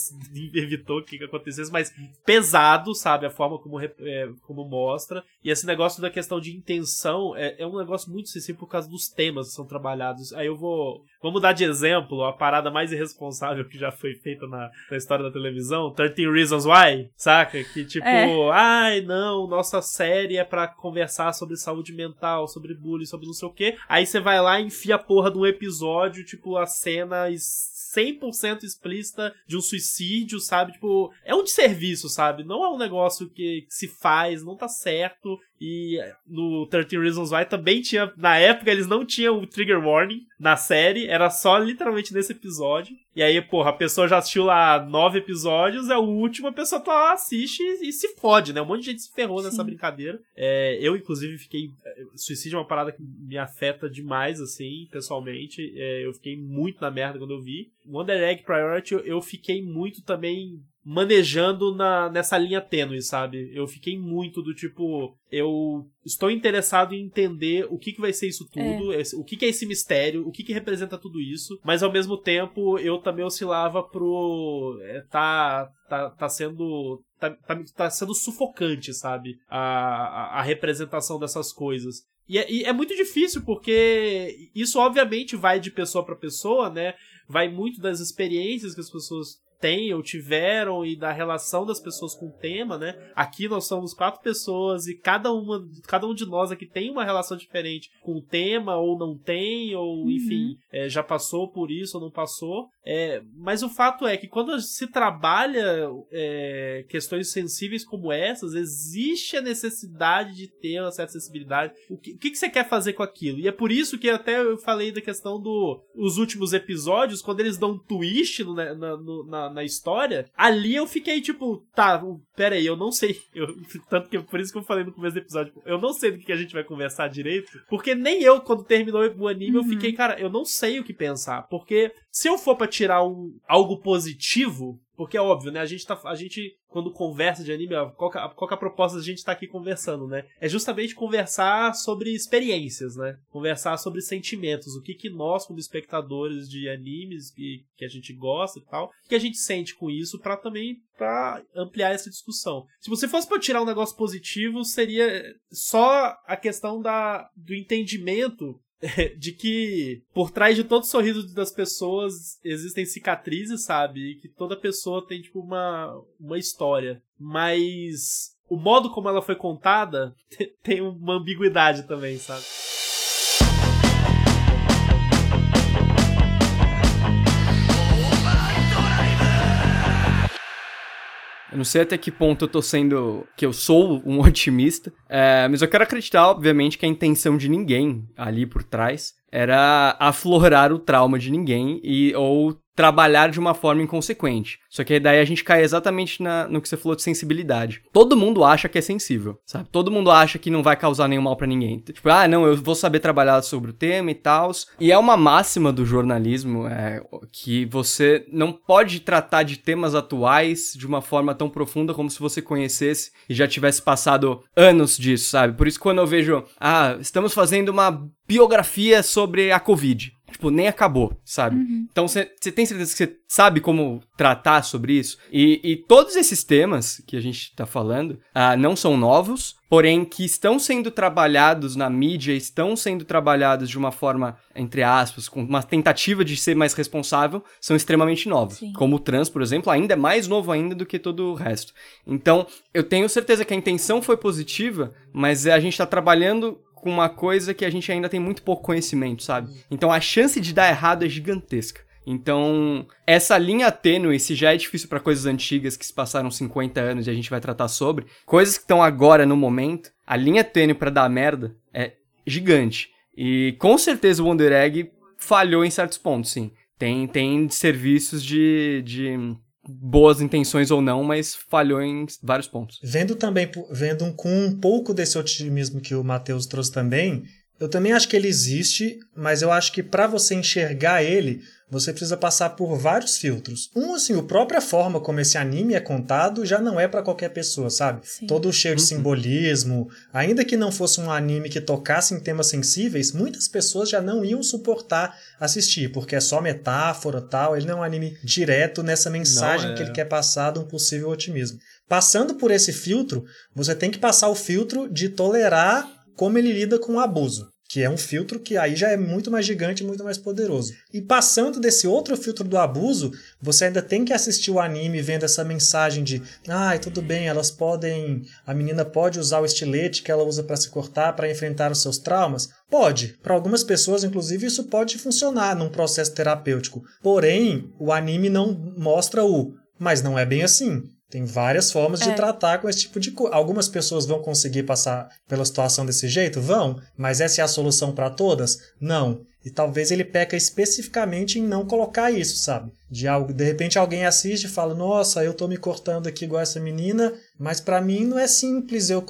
evitou que acontecesse, mas pesado, sabe? A forma como, é, como mostra. E esse negócio da questão de intenção é, é um negócio muito sensível por causa dos temas que são trabalhados. Aí eu vou, vou mudar de exemplo, a parada mais irresponsável que já foi feita na, na história da televisão, 13 Reasons Why, saca? Que tipo, É. ai não, nossa série é pra conversar sobre saúde mental, sobre bullying, sobre não sei o quê. Aí você vai lá e enfia a porra de um episódio, tipo, a cena es- 100% explícita de um suicídio, sabe? Tipo, é um desserviço, sabe? Não é um negócio que, que se faz, não tá certo. E no 13 Reasons Why também tinha. Na época eles não tinham o trigger warning na série, era só literalmente nesse episódio. E aí, porra, a pessoa já assistiu lá nove episódios, é o último, a pessoa tá, assiste e, e se fode, né? Um monte de gente se ferrou Sim. nessa brincadeira. É, eu, inclusive, fiquei. É, suicídio é uma parada que me afeta demais, assim, pessoalmente. É, eu fiquei muito na merda quando eu vi. Wonder Egg Priority, eu fiquei muito também manejando na, nessa linha tênue, sabe? Eu fiquei muito do tipo, eu estou interessado em entender o que, que vai ser isso tudo, é. o que, que é esse mistério, o que, que representa tudo isso, mas ao mesmo tempo eu também oscilava pro. É, tá, tá, tá sendo. Tá, tá, tá sendo sufocante, sabe? A, a, a representação dessas coisas. E é, e é, muito difícil, porque isso obviamente vai de pessoa para pessoa, né? Vai muito das experiências que as pessoas têm ou tiveram e da relação das pessoas com o tema, né? Aqui nós somos quatro pessoas e cada uma, cada um de nós aqui tem uma relação diferente com o tema ou não tem ou uhum. enfim é, já passou por isso ou não passou. É, mas o fato é que quando se trabalha é, questões sensíveis como essas, existe a necessidade de ter uma certa sensibilidade. O que, o que, você quer fazer com aquilo? E é por isso que até eu falei da questão dos do, últimos episódios, quando eles dão um twist no, na, no, na, na, história, ali eu fiquei tipo, tá, pera aí, eu não sei. Eu, tanto que por isso que eu falei no começo do episódio, eu não sei do que a gente vai conversar direito, porque nem eu, quando terminou o anime, uhum. eu fiquei, cara, eu não sei o que pensar. Porque se eu for pra tirar um, algo positivo, porque é óbvio, né? A gente tá. A gente, quando conversa de anime, qual que, qual que é a proposta da gente estar tá aqui conversando, né? É justamente conversar sobre experiências, né? Conversar sobre sentimentos. O que que nós, como espectadores de animes que, que a gente gosta e tal, que a gente sente com isso para também para ampliar essa discussão. Se você fosse para tirar um negócio positivo, seria só a questão da, do entendimento de que por trás de todo sorriso das pessoas existem cicatrizes, sabe? E que toda pessoa tem, tipo, uma, uma história. Mas o modo como ela foi contada tem uma ambiguidade também, sabe? Eu não sei até que ponto eu tô sendo. que eu sou um otimista. É, mas eu quero acreditar, obviamente, que a intenção de ninguém ali por trás era aflorar o trauma de ninguém e ou trabalhar de uma forma inconsequente. Só que daí a gente cai exatamente na, no que você falou de sensibilidade. Todo mundo acha que é sensível, sabe? Todo mundo acha que não vai causar nenhum mal para ninguém. Tipo, ah, não, eu vou saber trabalhar sobre o tema e tal. E é uma máxima do jornalismo é, que você não pode tratar de temas atuais de uma forma tão profunda como se você conhecesse e já tivesse passado anos disso, sabe? Por isso quando eu vejo, ah, estamos fazendo uma biografia sobre a Covid tipo, nem acabou, sabe? Uhum. Então você tem certeza que você sabe como tratar sobre isso? E, e, todos esses temas que a gente tá falando uh, não são novos, porém que estão sendo trabalhados na mídia, estão sendo trabalhados de uma forma, entre aspas, com uma tentativa de ser mais responsável, são extremamente novos. Sim. Como o trans, por exemplo, ainda é mais novo ainda do que todo o resto. Então, eu tenho certeza que a intenção foi positiva, mas a gente está trabalhando com uma coisa que a gente ainda tem muito pouco conhecimento, sabe? Então a chance de dar errado é gigantesca. Então, essa linha tênue, se já é difícil para coisas antigas que se passaram 50 anos e a gente vai tratar sobre, coisas que estão agora no momento, a linha tênue para dar merda é gigante. E com certeza o Wonder Egg falhou em certos pontos, sim. Tem, tem serviços de, de boas intenções ou não, mas falhou em vários pontos. Vendo também, vendo com um pouco desse otimismo que o Matheus trouxe também, eu também acho que ele existe, mas eu acho que para você enxergar ele, você precisa passar por vários filtros. Um, assim, a própria forma como esse anime é contado já não é para qualquer pessoa, sabe? Sim. Todo cheio de uhum. simbolismo. Ainda que não fosse um anime que tocasse em temas sensíveis, muitas pessoas já não iam suportar assistir, porque é só metáfora tal. Ele não é um anime direto nessa mensagem é. que ele quer passar de um possível otimismo. Passando por esse filtro, você tem que passar o filtro de tolerar como ele lida com o abuso que é um filtro que aí já é muito mais gigante, muito mais poderoso. E passando desse outro filtro do abuso, você ainda tem que assistir o anime vendo essa mensagem de, ai, ah, tudo bem, elas podem, a menina pode usar o estilete que ela usa para se cortar para enfrentar os seus traumas? Pode. Para algumas pessoas, inclusive, isso pode funcionar num processo terapêutico. Porém, o anime não mostra o, mas não é bem assim. Tem várias formas é. de tratar com esse tipo de coisa. Algumas pessoas vão conseguir passar pela situação desse jeito? Vão. Mas essa é a solução para todas? Não. E talvez ele peca especificamente em não colocar isso, sabe? De algo, de repente alguém assiste e fala: "Nossa, eu tô me cortando aqui igual essa menina, mas para mim não é simples eu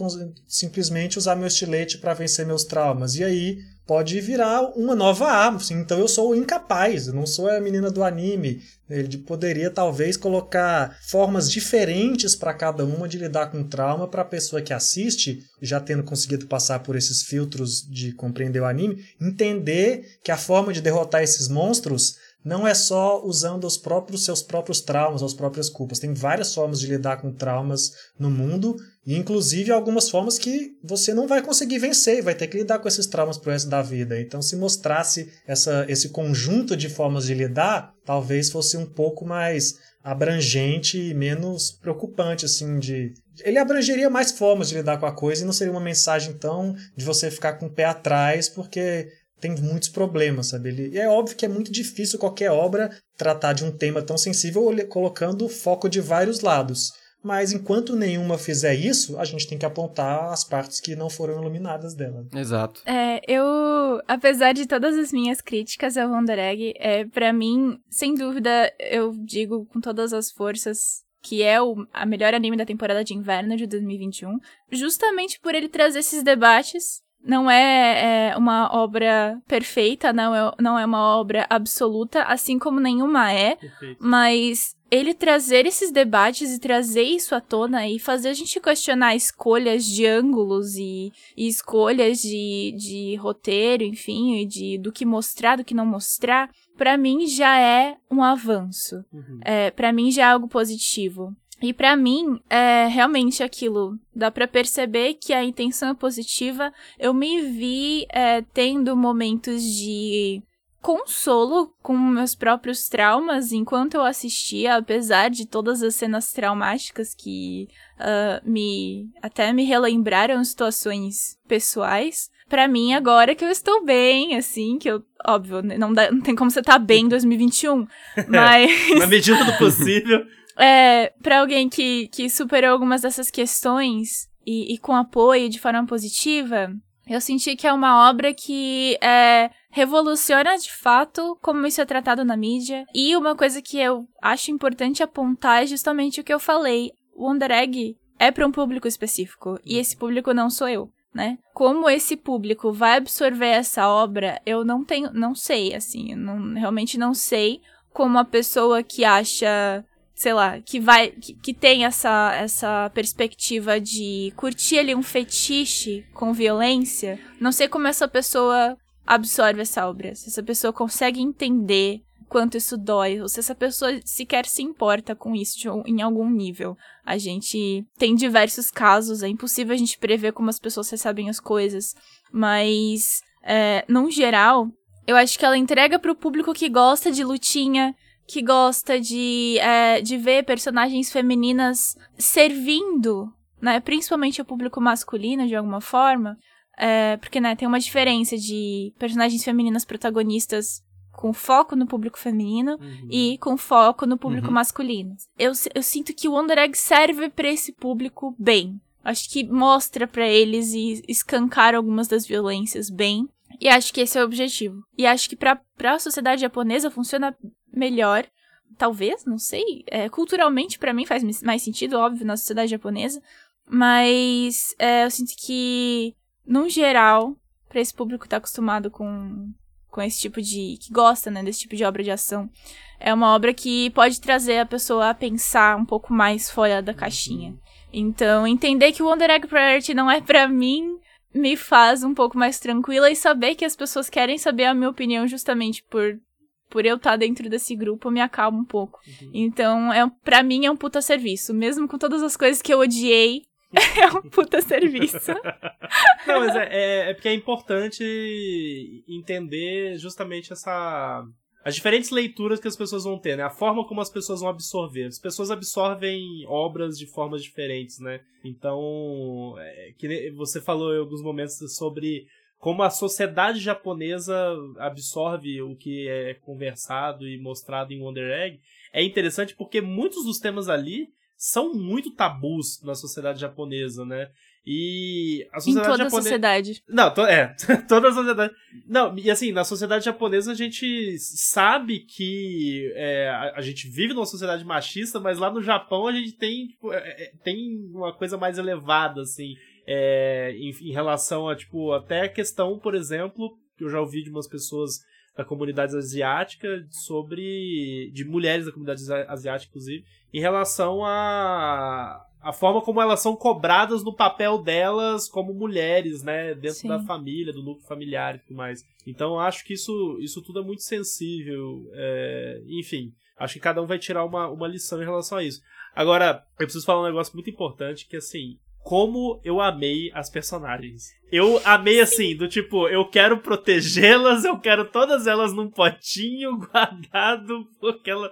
simplesmente usar meu estilete para vencer meus traumas". E aí pode virar uma nova arma. Assim, então eu sou incapaz, eu não sou a menina do anime. Ele poderia talvez colocar formas diferentes para cada uma de lidar com trauma para a pessoa que assiste, já tendo conseguido passar por esses filtros de compreender o anime, entender que a forma de derrotar esses monstros não é só usando os próprios seus próprios traumas, as próprias culpas. Tem várias formas de lidar com traumas no mundo e inclusive algumas formas que você não vai conseguir vencer, vai ter que lidar com esses traumas pro resto da vida. Então, se mostrasse essa, esse conjunto de formas de lidar, talvez fosse um pouco mais abrangente e menos preocupante, assim, de... Ele abrangeria mais formas de lidar com a coisa e não seria uma mensagem tão de você ficar com o pé atrás, porque tem muitos problemas, sabe? Ele, e é óbvio que é muito difícil qualquer obra tratar de um tema tão sensível colocando foco de vários lados. Mas enquanto nenhuma fizer isso, a gente tem que apontar as partes que não foram iluminadas dela. Exato. É, eu, apesar de todas as minhas críticas ao Wonder Egg, é, para mim, sem dúvida, eu digo com todas as forças que é o a melhor anime da temporada de inverno de 2021, justamente por ele trazer esses debates não é, é, uma obra perfeita, não é, não é uma obra absoluta, assim como nenhuma é, Perfeito. mas ele trazer esses debates e trazer isso à tona e fazer a gente questionar escolhas de ângulos e, e escolhas de, de roteiro, enfim, de, do que mostrar, do que não mostrar, para mim já é um avanço. Uhum. É, para mim já é algo positivo. E para mim, é realmente aquilo. Dá para perceber que a intenção é positiva. Eu me vi é, tendo momentos de consolo com meus próprios traumas enquanto eu assistia, apesar de todas as cenas traumáticas que uh, me até me relembraram situações pessoais. Para mim, agora que eu estou bem, assim, que eu, óbvio, não, dá, não tem como você estar tá bem em 2021, mas. Na medida do possível. É, para alguém que, que superou algumas dessas questões e, e, com apoio de forma positiva, eu senti que é uma obra que é, revoluciona de fato como isso é tratado na mídia. E uma coisa que eu acho importante apontar é justamente o que eu falei. O Wonder Egg é para um público específico. E esse público não sou eu. Né? Como esse público vai absorver essa obra, eu não tenho, não sei, assim, não, realmente não sei como a pessoa que acha sei lá, que vai que, que tem essa essa perspectiva de curtir ali um fetiche com violência, não sei como essa pessoa absorve essa obra, se essa pessoa consegue entender quanto isso dói, ou se essa pessoa sequer se importa com isso em algum nível. A gente tem diversos casos, é impossível a gente prever como as pessoas recebem as coisas, mas, é, num geral, eu acho que ela entrega para o público que gosta de lutinha, que gosta de, é, de ver personagens femininas servindo, né? Principalmente o público masculino, de alguma forma. É, porque, né, tem uma diferença de personagens femininas protagonistas com foco no público feminino uhum. e com foco no público uhum. masculino. Eu, eu sinto que o Wonder Egg serve para esse público bem. Acho que mostra para eles e escancar algumas das violências bem. E acho que esse é o objetivo. E acho que para a sociedade japonesa funciona melhor. Talvez, não sei. É, culturalmente, para mim, faz mais sentido, óbvio, na sociedade japonesa. Mas é, eu sinto que, no geral, para esse público que tá acostumado com, com esse tipo de. que gosta, né, desse tipo de obra de ação, é uma obra que pode trazer a pessoa a pensar um pouco mais fora da caixinha. Então, entender que o Wonder Egg Priority não é para mim me faz um pouco mais tranquila e saber que as pessoas querem saber a minha opinião justamente por por eu estar tá dentro desse grupo, me acalma um pouco. Uhum. Então, é, para mim é um puta serviço. Mesmo com todas as coisas que eu odiei, é um puta serviço. Não, mas é, é, é, porque é importante entender justamente essa. As diferentes leituras que as pessoas vão ter, né? A forma como as pessoas vão absorver. As pessoas absorvem obras de formas diferentes, né? Então, é, que você falou em alguns momentos sobre como a sociedade japonesa absorve o que é conversado e mostrado em Wonder Egg, é interessante porque muitos dos temas ali são muito tabus na sociedade japonesa, né? E a Em sociedade toda a japonesa. sociedade. Não, to- é, toda a sociedade. Não, e assim, na sociedade japonesa a gente sabe que é, a, a gente vive numa sociedade machista, mas lá no Japão a gente tem, tipo, é, é, tem uma coisa mais elevada, assim, é, em, em relação a, tipo, até a questão, por exemplo, que eu já ouvi de umas pessoas da comunidade asiática sobre. de mulheres da comunidade asi- asiática, inclusive, em relação a. A forma como elas são cobradas no papel delas como mulheres, né? Dentro Sim. da família, do núcleo familiar e tudo mais. Então eu acho que isso, isso tudo é muito sensível. é, Enfim, acho que cada um vai tirar uma, uma lição em relação a isso. Agora, eu preciso falar um negócio muito importante, que assim, como eu amei as personagens. Eu amei assim, do tipo, eu quero protegê-las, eu quero todas elas num potinho guardado, porque ela,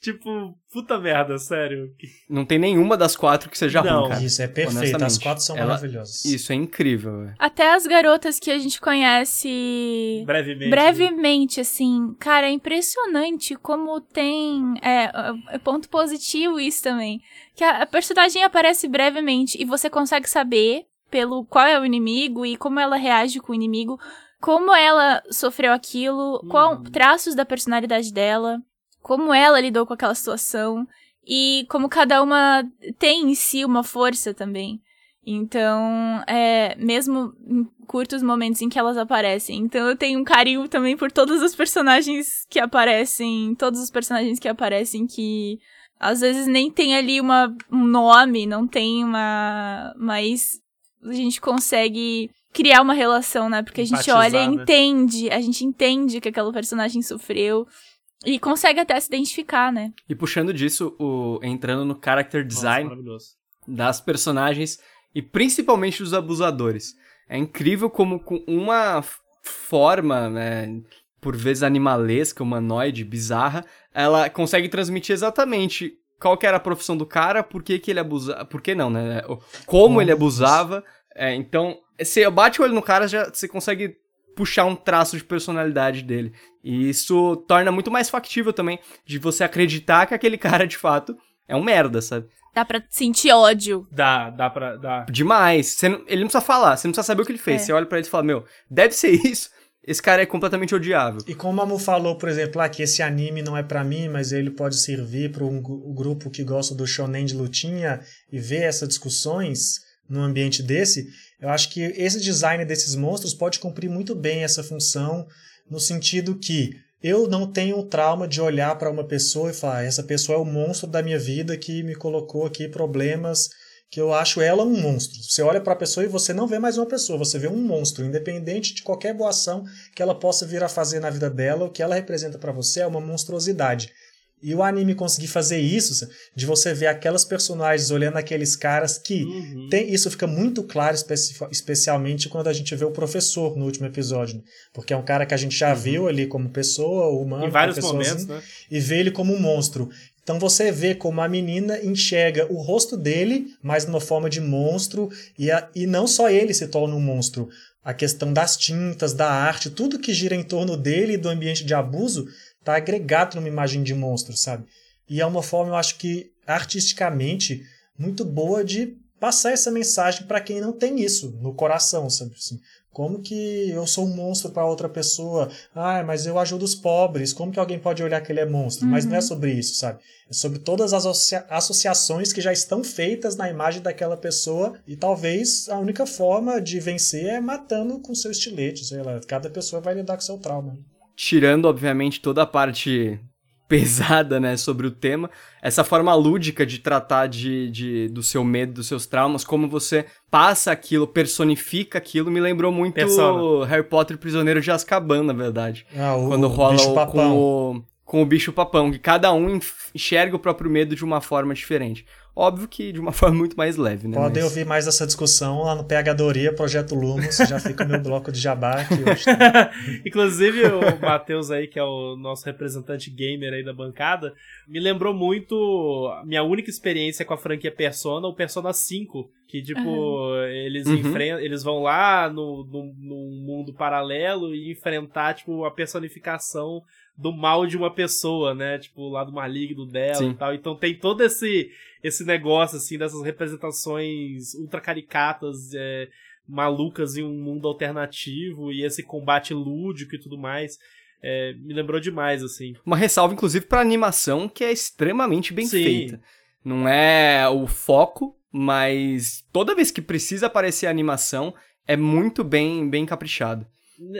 tipo, puta merda, sério. Não tem nenhuma das quatro que seja Não. ruim, cara. Isso é perfeito. As quatro são Ela- maravilhosas. Isso é incrível, velho. Até as garotas que a gente conhece Brevemente. brevemente, assim. Cara, é impressionante como tem. É, é ponto positivo isso também. Que a, a personagem aparece brevemente e você consegue saber pelo qual é o inimigo e como ela reage com o inimigo, como ela sofreu aquilo, qual Uhum. traços da personalidade dela, como ela lidou com aquela situação e como cada uma tem em si uma força também. Então, é, mesmo em curtos momentos em que elas aparecem. Então eu tenho um carinho também por todos os personagens que aparecem, todos os personagens que aparecem que às vezes nem tem ali uma, um nome, não tem uma. Mas a gente consegue criar uma relação, né? Porque a gente Empatizar, olha e né? entende, a gente entende que aquela personagem sofreu. E consegue até se identificar, né? E puxando disso, o, entrando no character Nossa, design maravilhoso. das personagens e principalmente dos abusadores. É incrível como com uma forma, né, por vezes animalesca, humanoide, bizarra, ela consegue transmitir exatamente qual que era a profissão do cara, por que, que ele abusava, por que não, né? Como ele abusava. É, então, você bate o olho no cara, já você consegue puxar um traço de personalidade dele. E isso torna muito mais factível também de você acreditar que aquele cara, de fato, é um merda, sabe? Dá pra sentir ódio. Dá, dá pra. Dá. Demais. Não- ele não precisa falar, você não precisa saber o que ele fez. É. Você olha pra ele e fala, meu, deve ser isso. Esse cara é completamente odiável. E como a Mu falou, por exemplo, lá que esse anime não é pra mim, mas ele pode servir para um gru- grupo que gosta do shonen de lutinha e ver essas discussões num ambiente desse, eu acho que esse design desses monstros pode cumprir muito bem essa função no sentido que eu não tenho o trauma de olhar para uma pessoa e falar, essa pessoa é o monstro da minha vida que me colocou aqui problemas que eu acho ela um monstro. Você olha para a pessoa e você não vê mais uma pessoa, você vê um monstro, independente de qualquer boa ação que ela possa vir a fazer na vida dela, o que ela representa para você é uma monstruosidade. E o anime conseguir fazer isso, de você ver aquelas personagens olhando aqueles caras que Uhum. tem, isso fica muito claro, especi- especialmente quando a gente vê o professor no último episódio. né? Porque é um cara que a gente já viu ali como pessoa, humano, Em vários momentos, né? e vê ele como um monstro. Então você vê como a menina enxerga o rosto dele, mas numa forma de monstro, e, a- e não só ele se torna um monstro. A questão das tintas, da arte, tudo que gira em torno dele e do ambiente de abuso está agregado numa imagem de monstro, sabe? E é uma forma, eu acho que artisticamente muito boa de passar essa mensagem para quem não tem isso no coração, sabe? Assim, como que eu sou um monstro para outra pessoa? Ah, mas eu ajudo os pobres. Como que alguém pode olhar que ele é monstro? Mas não é sobre isso, sabe? É sobre todas as associa- associações que já estão feitas na imagem daquela pessoa e talvez a única forma de vencer é matando com seu estilete, sei lá. Cada pessoa vai lidar com seu trauma. Tirando, obviamente, toda a parte pesada, né, sobre o tema, essa forma lúdica de tratar de, de, do seu medo, dos seus traumas, como você passa aquilo, personifica aquilo, me lembrou muito Persona. Harry Potter Prisioneiro de Azkaban, na verdade. Ah, o, Quando rola o, com o com o bicho papão, que cada um enxerga o próprio medo de uma forma diferente. Óbvio que de uma forma muito mais leve, né? Podem mas- ouvir mais dessa discussão lá no PHdoria, Projeto Lumos, já fica o meu bloco de jabá aqui hoje. Inclusive, o Matheus aí, que é o nosso representante gamer aí da bancada, me lembrou muito minha única experiência com a franquia Persona, o Persona 5. Que, tipo, eles Uhum. enfrentam. Eles vão lá no, no, num mundo paralelo e enfrentar, tipo, a personificação do mal de uma pessoa, né? Tipo, o lado maligno dela Sim. e tal. Então tem todo esse esse negócio, assim, dessas representações ultra caricatas, é, malucas em um mundo alternativo e esse combate lúdico e tudo mais. É, me lembrou demais, assim. Uma ressalva, inclusive, pra animação, que é extremamente bem Sim. feita. Não é o foco, mas toda vez que precisa aparecer a animação, é muito bem, bem caprichado.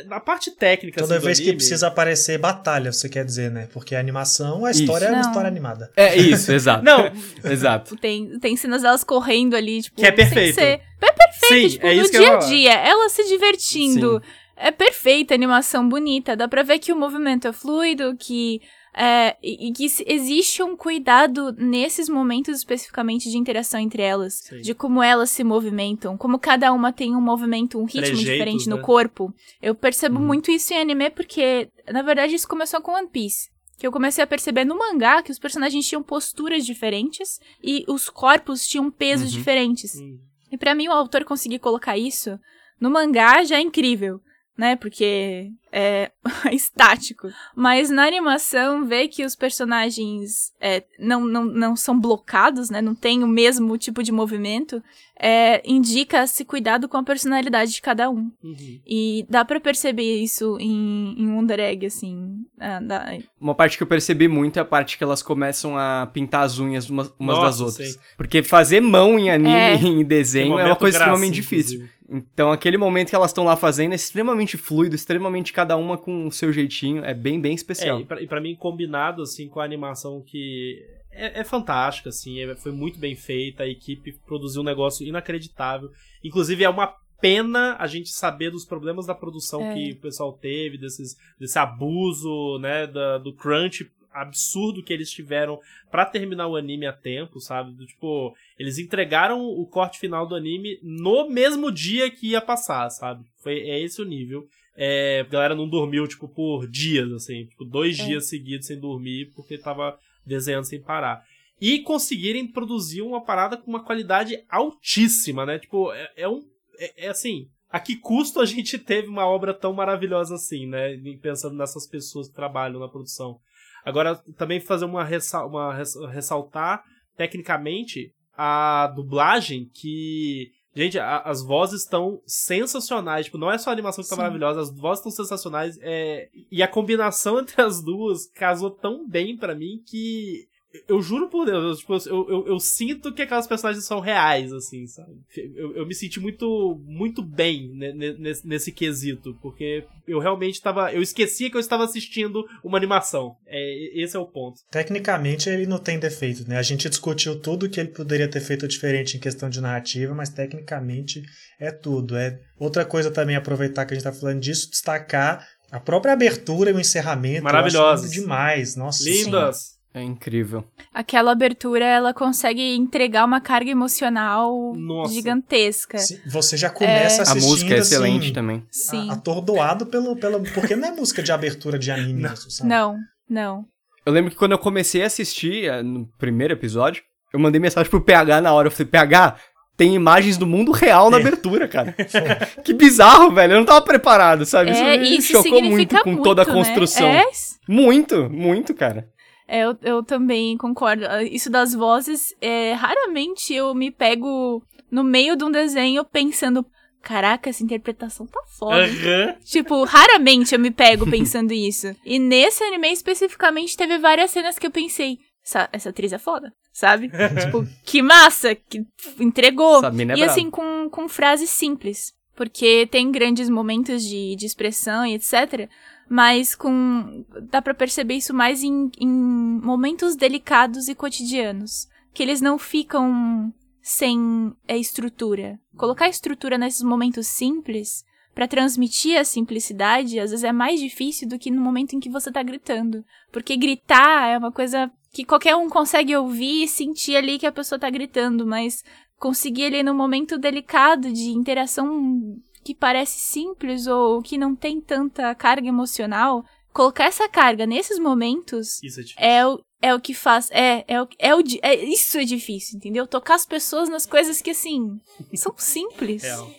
Na parte técnica, Toda assim, do vez que anime, precisa aparecer batalha, você quer dizer, né? Porque a animação, a história é uma história animada. É isso, exato. Não, Exato. Tem, tem cenas delas correndo ali, tipo. Que é sem perfeito. ser- É perfeito, sim, tipo, é no isso que dia a dia, ela se divertindo. É perfeita, animação bonita. Dá pra ver que o movimento é fluido, que. É, e, que existe um cuidado nesses momentos especificamente de interação entre elas. Sim. De como elas se movimentam, como cada uma tem um movimento, um ritmo Trejeitos, diferente no né? corpo. Eu percebo Uhum. muito isso em anime porque, na verdade, isso começou com One Piece. Que eu comecei a perceber no mangá que os personagens tinham posturas diferentes e os corpos tinham pesos Uhum. diferentes. Hum, E pra mim, o autor conseguir colocar isso no mangá já é incrível, né? Porque é estático. Mas na animação, ver que os personagens é, não, não, não são blocados, né? Não tem o mesmo tipo de movimento, é, indica esse cuidado com a personalidade de cada um. uhum. E dá pra perceber isso em, em Wonder Egg, assim. ah, dá- Uma parte que eu percebi muito é a parte que elas começam a pintar as unhas umas, umas Nossa, das outras. sim. Porque fazer mão em anime É. em desenho é uma coisa graça, extremamente difícil. Então aquele momento que elas estão lá fazendo é extremamente fluido, extremamente cada uma com o seu jeitinho, é bem, bem É, especial. e pra, e pra mim, combinado, assim, com a animação que é, é fantástica, assim, é- foi muito bem feita, a equipe produziu um negócio inacreditável. Inclusive, é uma pena a gente saber dos problemas da produção É. que o pessoal teve, desses, desse abuso, né, da- do crunch absurdo que eles tiveram pra terminar o anime a tempo, sabe? Do, tipo, eles entregaram o corte final do anime no mesmo dia que ia passar, sabe? Foi, é esse o nível. É, a galera não dormiu, tipo, por dias, assim, tipo, dois É. dias seguidos sem dormir, porque tava desenhando sem parar. E conseguirem produzir uma parada com uma qualidade altíssima, né? Tipo, é, é um. É, é assim. A que custo a gente teve uma obra tão maravilhosa assim, né? Pensando nessas pessoas que trabalham na produção. Agora, também fazer uma, ressa uma res- ressaltar, tecnicamente, a dublagem que. Gente, a- as vozes estão sensacionais. Tipo, não é só a animação que tá Sim. maravilhosa, as vozes estão sensacionais. É... E a combinação entre as duas casou tão bem pra mim que. Eu juro por Deus, eu, tipo, eu, eu, eu sinto que aquelas personagens são reais, assim, sabe? Eu, eu me senti muito, muito bem ne- ne- nesse, nesse quesito, porque eu realmente tava. Eu esquecia que eu estava assistindo uma animação. É, esse é o ponto. Tecnicamente ele não tem defeito, né? A gente discutiu tudo que ele poderia ter feito diferente em questão de narrativa, mas tecnicamente é tudo. É outra coisa também aproveitar que a gente tá falando disso, destacar a própria abertura e o encerramento. lindo demais. Nossa. Senhora. É incrível. Aquela abertura, ela consegue entregar uma carga emocional Nossa. gigantesca. Sim, Você já começa A assistindo música é excelente assim, também. Sim. a- atordoado pelo, pelo. Porque não é música de abertura de anime, isso, sabe? Não, não. Eu lembro que quando eu comecei a assistir, eh, no primeiro episódio, eu mandei mensagem pro PH na hora. Eu falei, PH, tem imagens do mundo real na É. abertura, cara. que bizarro, velho. Eu não tava preparado, sabe? é, me isso chocou muito significa com muito, toda a né? construção. É, Muito, muito, cara. É, eu, eu também concordo. Ah, Isso das vozes, é, raramente eu me pego no meio de um desenho pensando, caraca, essa interpretação tá foda. Aham. tipo, raramente eu me pego pensando isso. E nesse anime especificamente teve várias cenas que eu pensei, essa, essa atriz é foda, sabe? tipo, que massa, que entregou. É e assim, com, com frases simples. Porque tem grandes momentos de, de expressão e etc. Mas com. Dá pra perceber isso mais em, em momentos delicados e cotidianos. Que eles não ficam sem é, estrutura. Colocar estrutura nesses momentos simples pra transmitir a simplicidade, às vezes é mais difícil do que no momento em que você tá gritando. Porque gritar é uma coisa que qualquer um consegue ouvir e sentir ali que a pessoa tá gritando, mas conseguir ali no momento delicado de interação que parece simples ou que não tem tanta carga emocional, colocar essa carga nesses momentos Isso é é o, é o que faz. É, é, o, é, o, é Isso é difícil, entendeu? Tocar as pessoas nas coisas que, assim, são simples. Real.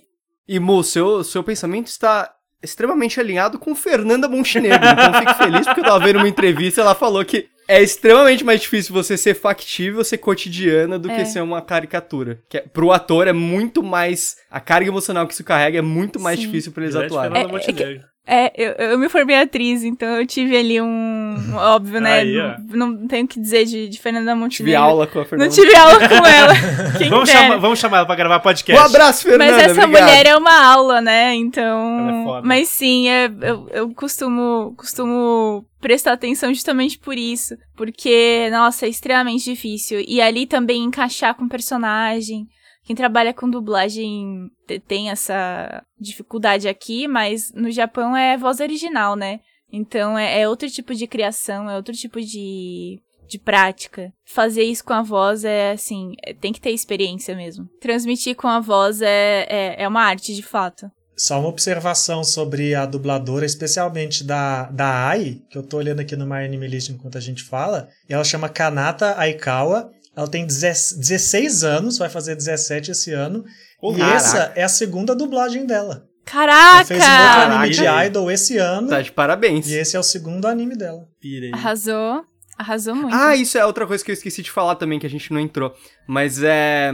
E, Mo, seu, seu pensamento está extremamente alinhado com Fernanda Montenegro. Então fico feliz porque eu tava vendo uma entrevista e ela falou que é extremamente mais difícil você ser factível, ser cotidiana, do É. que ser uma caricatura. Que é, pro ator é muito mais. A carga emocional que isso carrega é muito mais Sim. difícil pra eles Grande atuarem. Fernanda É- é que- Montenegro. É, eu, eu me formei atriz, então eu tive ali um. Óbvio, né? Aí, ó. não, não tenho o que dizer de, de Fernanda Tive Montenegro. aula com a Fernanda. Não tive aula com ela. Quem Vamos dera. chamar, vamos chamar ela pra gravar podcast. Um abraço, Fernanda. Mas essa obrigado. mulher é uma aula, né? Ela Então. é foda. Mas sim, é, eu, eu costumo, costumo prestar atenção justamente por isso. Porque, nossa, é extremamente difícil. E ali também encaixar com personagem. Quem trabalha com dublagem te- tem essa dificuldade aqui, mas no Japão é voz original, né? Então é, é outro tipo de criação, é outro tipo de, de prática. Fazer isso com a voz é assim, é- tem que ter experiência mesmo. Transmitir com a voz é, é, é uma arte de fato. Só uma observação sobre a dubladora, especialmente da, da Ai, que eu tô olhando aqui no My Anime List enquanto a gente fala. E ela chama Kanata Aikawa. Ela tem 10 16 anos, vai fazer 17 esse ano. Ô, e caraca. essa é a segunda dublagem dela. Caraca! Ela fez um outro anime Caraca. de Idol esse ano. Tá de parabéns. E esse é o segundo anime dela. Pirei. Arrasou. Arrasou muito. Ah, isso é outra coisa que eu esqueci de falar também, que a gente não entrou. Mas é.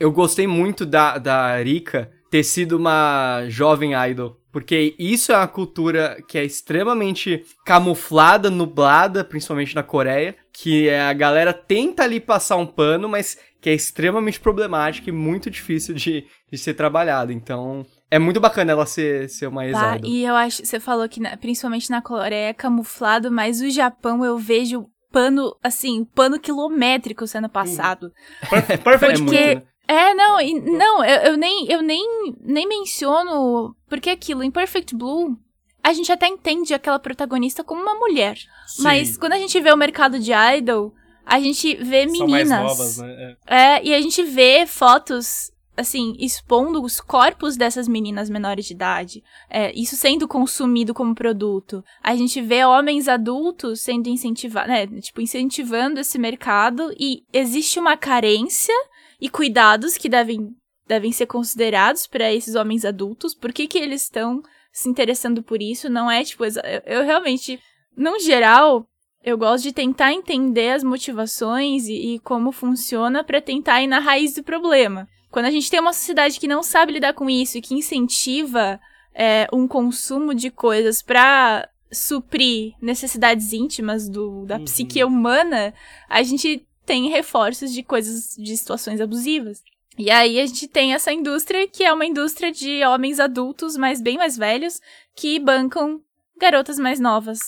Eu gostei muito da, da Rika ter sido uma jovem idol. Porque isso é uma cultura que é extremamente camuflada, nublada, principalmente na Coreia. Que é, a galera tenta ali passar um pano, mas que é extremamente problemática e muito difícil de, de ser trabalhada. Então, é muito bacana ela ser, ser uma Tá, ex-idol. e eu acho, você falou que na- principalmente na Coreia é camuflado, mas o Japão eu vejo pano, assim, pano quilométrico sendo passado. Per- Perfect É muito, porque- né? É, não, e- não, eu, eu nem, eu nem, nem menciono, porque aquilo, em Perfect Blue, a gente até entende aquela protagonista como uma mulher. Sim. Mas quando a gente vê o mercado de idol, a gente vê São mais meninas. novas, né? É. É, e a gente vê fotos, assim, expondo os corpos dessas meninas menores de idade. É, isso sendo consumido como produto. A gente vê homens adultos sendo incentivados, né? Tipo, incentivando esse mercado e existe uma carência e cuidados que devem, devem ser considerados para esses homens adultos. Por que, que eles estão se interessando por isso? Não é, tipo, eu, realmente, no geral, eu gosto de tentar entender as motivações e, e como funciona pra tentar ir na raiz do problema. Quando a gente tem uma sociedade que não sabe lidar com isso e que incentiva é, um consumo de coisas pra suprir necessidades íntimas do, da Uhum. psique humana, a gente tem reforços de coisas, de situações abusivas. E aí a gente tem essa indústria que é uma indústria de homens adultos, mas bem mais velhos, que bancam garotas mais novas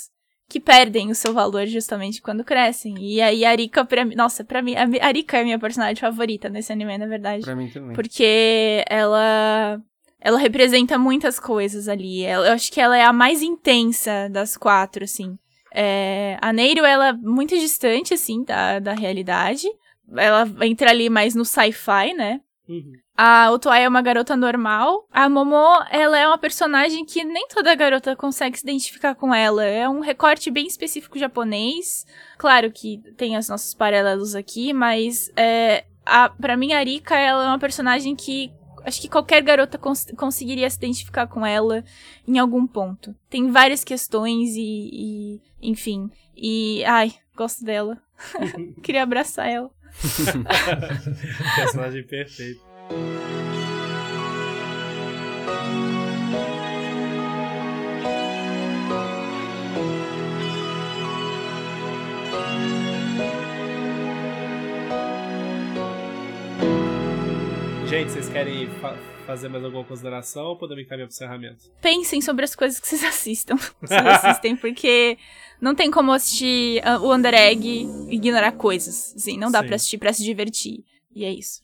que perdem o seu valor justamente quando crescem. E aí a Rika, pra mim, nossa, pra mim, a Mi- a Rika é a minha personagem favorita nesse anime, na verdade. Pra mim também. Porque ela ela representa muitas coisas ali. Ela- Eu acho que ela é a mais intensa das quatro, assim. É, a Neiro, ela é muito distante, assim, da, da realidade. Ela entra ali mais no sci-fi, né? Uhum. A Otoai é uma garota normal. A Momo, ela é uma personagem que nem toda garota consegue se identificar com ela. É um recorte bem específico japonês. Claro que tem os nossos paralelos aqui, mas é, a, pra mim a Rika, ela é uma personagem que acho que qualquer garota cons conseguiria se identificar com ela em algum ponto. Tem várias questões e, e enfim. E, ai, gosto dela. Queria abraçar ela. Personagem perfeito. Gente, vocês querem fa- fazer mais alguma consideração ou podemos encaminhar pro encerramento? pensem sobre as coisas que vocês assistam. Vocês assistem, porque não tem como assistir ah, o Under Egg e ignorar coisas. Assim, não dá Sim. pra assistir pra se divertir. E é isso.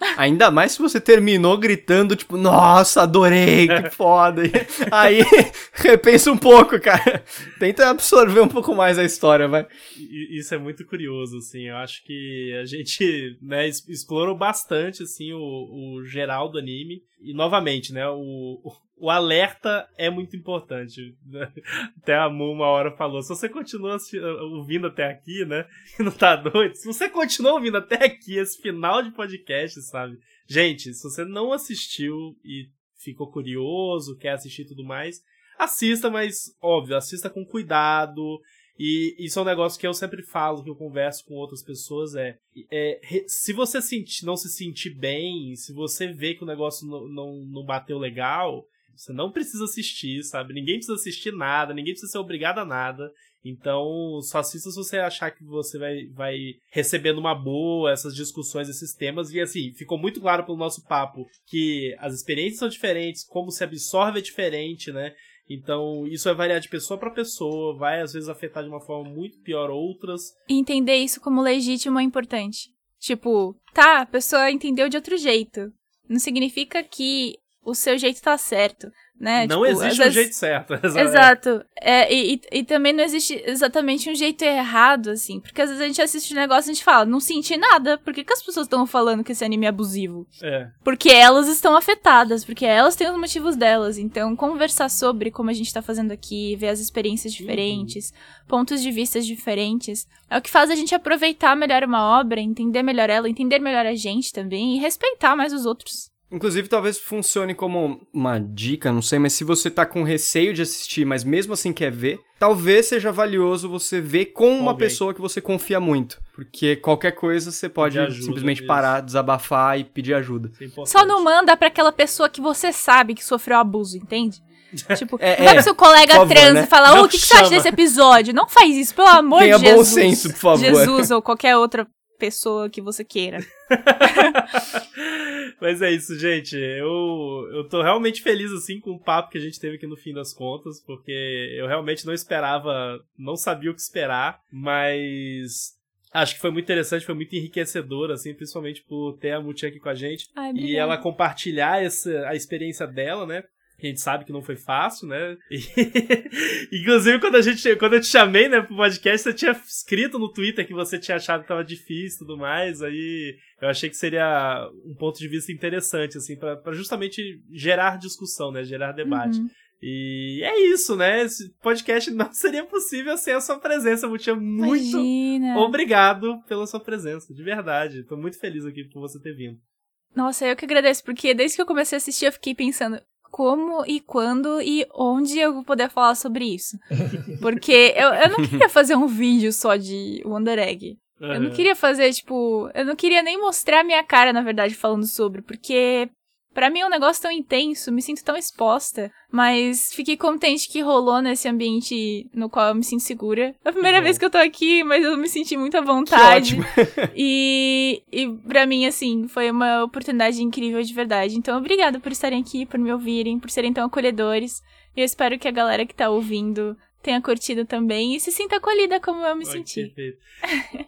Ainda mais se você terminou gritando, tipo, nossa, adorei, que foda. Aí, repensa um pouco, cara. Tenta absorver um pouco mais a história, vai. Isso é muito curioso, assim. Eu acho que a gente, né, explorou bastante, assim, o, o geral do anime. E, novamente, né, o, o alerta é muito importante. Até a Mu uma hora falou, se você continua ouvindo até aqui, né, e não tá doido, se você continua ouvindo até aqui, esse final de podcast, sabe? Gente, se você não assistiu e ficou curioso, quer assistir tudo mais, assista, mas, óbvio, assista com cuidado, E isso é um negócio que eu sempre falo, que eu converso com outras pessoas, é, é se você sentir, não se sentir bem, se você vê que o negócio não, não, não bateu legal, você não precisa assistir, sabe? Ninguém precisa assistir nada, ninguém precisa ser obrigado a nada. Então, só assista se você achar que você vai, vai receber numa boa essas discussões, esses temas. E assim, ficou muito claro pelo nosso papo que as experiências são diferentes, como se absorve é diferente, né? Então, isso vai variar de pessoa para pessoa, vai às vezes afetar de uma forma muito pior outras. entender isso como legítimo é importante. Tipo, tá, a pessoa entendeu de outro jeito. Não significa que o seu jeito tá certo né? Não tipo, existe um vezes... jeito certo. Exato. É, e, e, também não existe exatamente um jeito errado, assim. Porque às vezes a gente assiste um negócio e a gente fala, não senti nada. Por que, que as pessoas estão falando que esse anime é abusivo? É. Porque elas estão afetadas, porque elas têm os motivos delas. Então, conversar sobre como a gente tá fazendo aqui, ver as experiências uhum. diferentes, uhum. pontos de vista diferentes, é o que faz a gente aproveitar melhor uma obra, entender melhor ela, entender melhor a gente também e respeitar mais os outros. Inclusive, talvez funcione como uma dica, não sei, mas se você tá com receio de assistir, mas mesmo assim quer ver, talvez seja valioso você ver com uma Alguém. pessoa que você confia muito. Porque qualquer coisa você pode ajuda, simplesmente parar, desabafar e pedir ajuda. É Só não manda para aquela pessoa que você sabe que sofreu abuso, entende? Tipo, é, vai é, pro seu colega favor, trans né? e fala, ô, oh, o que, que, você acha desse episódio? Não faz isso, pelo amor Tenha de Jesus. bom senso, por favor. Jesus ou qualquer outra pessoa que você queira. Mas é isso, gente. Eu, eu tô realmente feliz, assim, com o papo que a gente teve aqui no fim das contas, porque eu realmente não esperava, não sabia o que esperar, mas acho que foi muito interessante, foi muito enriquecedor, assim, principalmente por ter a Muti aqui com a gente Ai, e ela compartilhar essa, a experiência dela, né? A gente sabe que não foi fácil, né? E, inclusive, quando, a gente, quando eu te chamei, né, pro podcast, você tinha escrito no Twitter que você tinha achado que tava difícil e tudo mais. Aí eu achei que seria um ponto de vista interessante, assim, para justamente gerar discussão, né? Gerar debate. Uhum. E é isso, né? Esse podcast não seria possível sem a sua presença, Mutia. Muito Imagina. obrigado pela sua presença, de verdade. Tô muito feliz aqui por você ter vindo. Nossa, eu que agradeço, porque desde que eu comecei a assistir, eu fiquei pensando, como e quando e onde eu vou poder falar sobre isso. Porque eu, eu não queria fazer um vídeo só de Wonder Egg. Eu não queria fazer, tipo. Eu não queria nem mostrar a minha cara, na verdade, falando sobre. Porque para mim é um negócio tão intenso, me sinto tão exposta, mas fiquei contente que rolou nesse ambiente no qual eu me sinto segura. É a primeira vez que eu tô aqui, mas eu me senti muito à vontade. e, e para mim, assim, foi uma oportunidade incrível de verdade. Então, obrigada por estarem aqui, por me ouvirem, por serem tão acolhedores. E eu espero que a galera que tá ouvindo tenha curtido também e se sinta acolhida como eu me Ai, senti. Perfeito.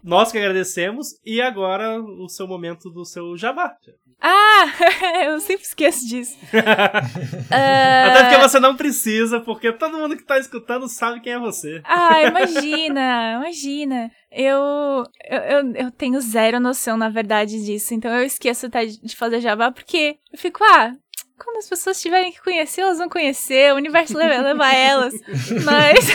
Nós que agradecemos e agora o seu momento do seu jabá. Ah, eu sempre esqueço disso. uh... Até porque você não precisa, porque todo mundo que tá escutando sabe quem é você. Ah, imagina, imagina. Eu, eu, eu tenho zero noção, na verdade, disso. Então eu esqueço até de fazer jabá, porque eu fico, ah, quando as pessoas tiverem que conhecer, elas vão conhecer, o universo leva, leva elas. Mas.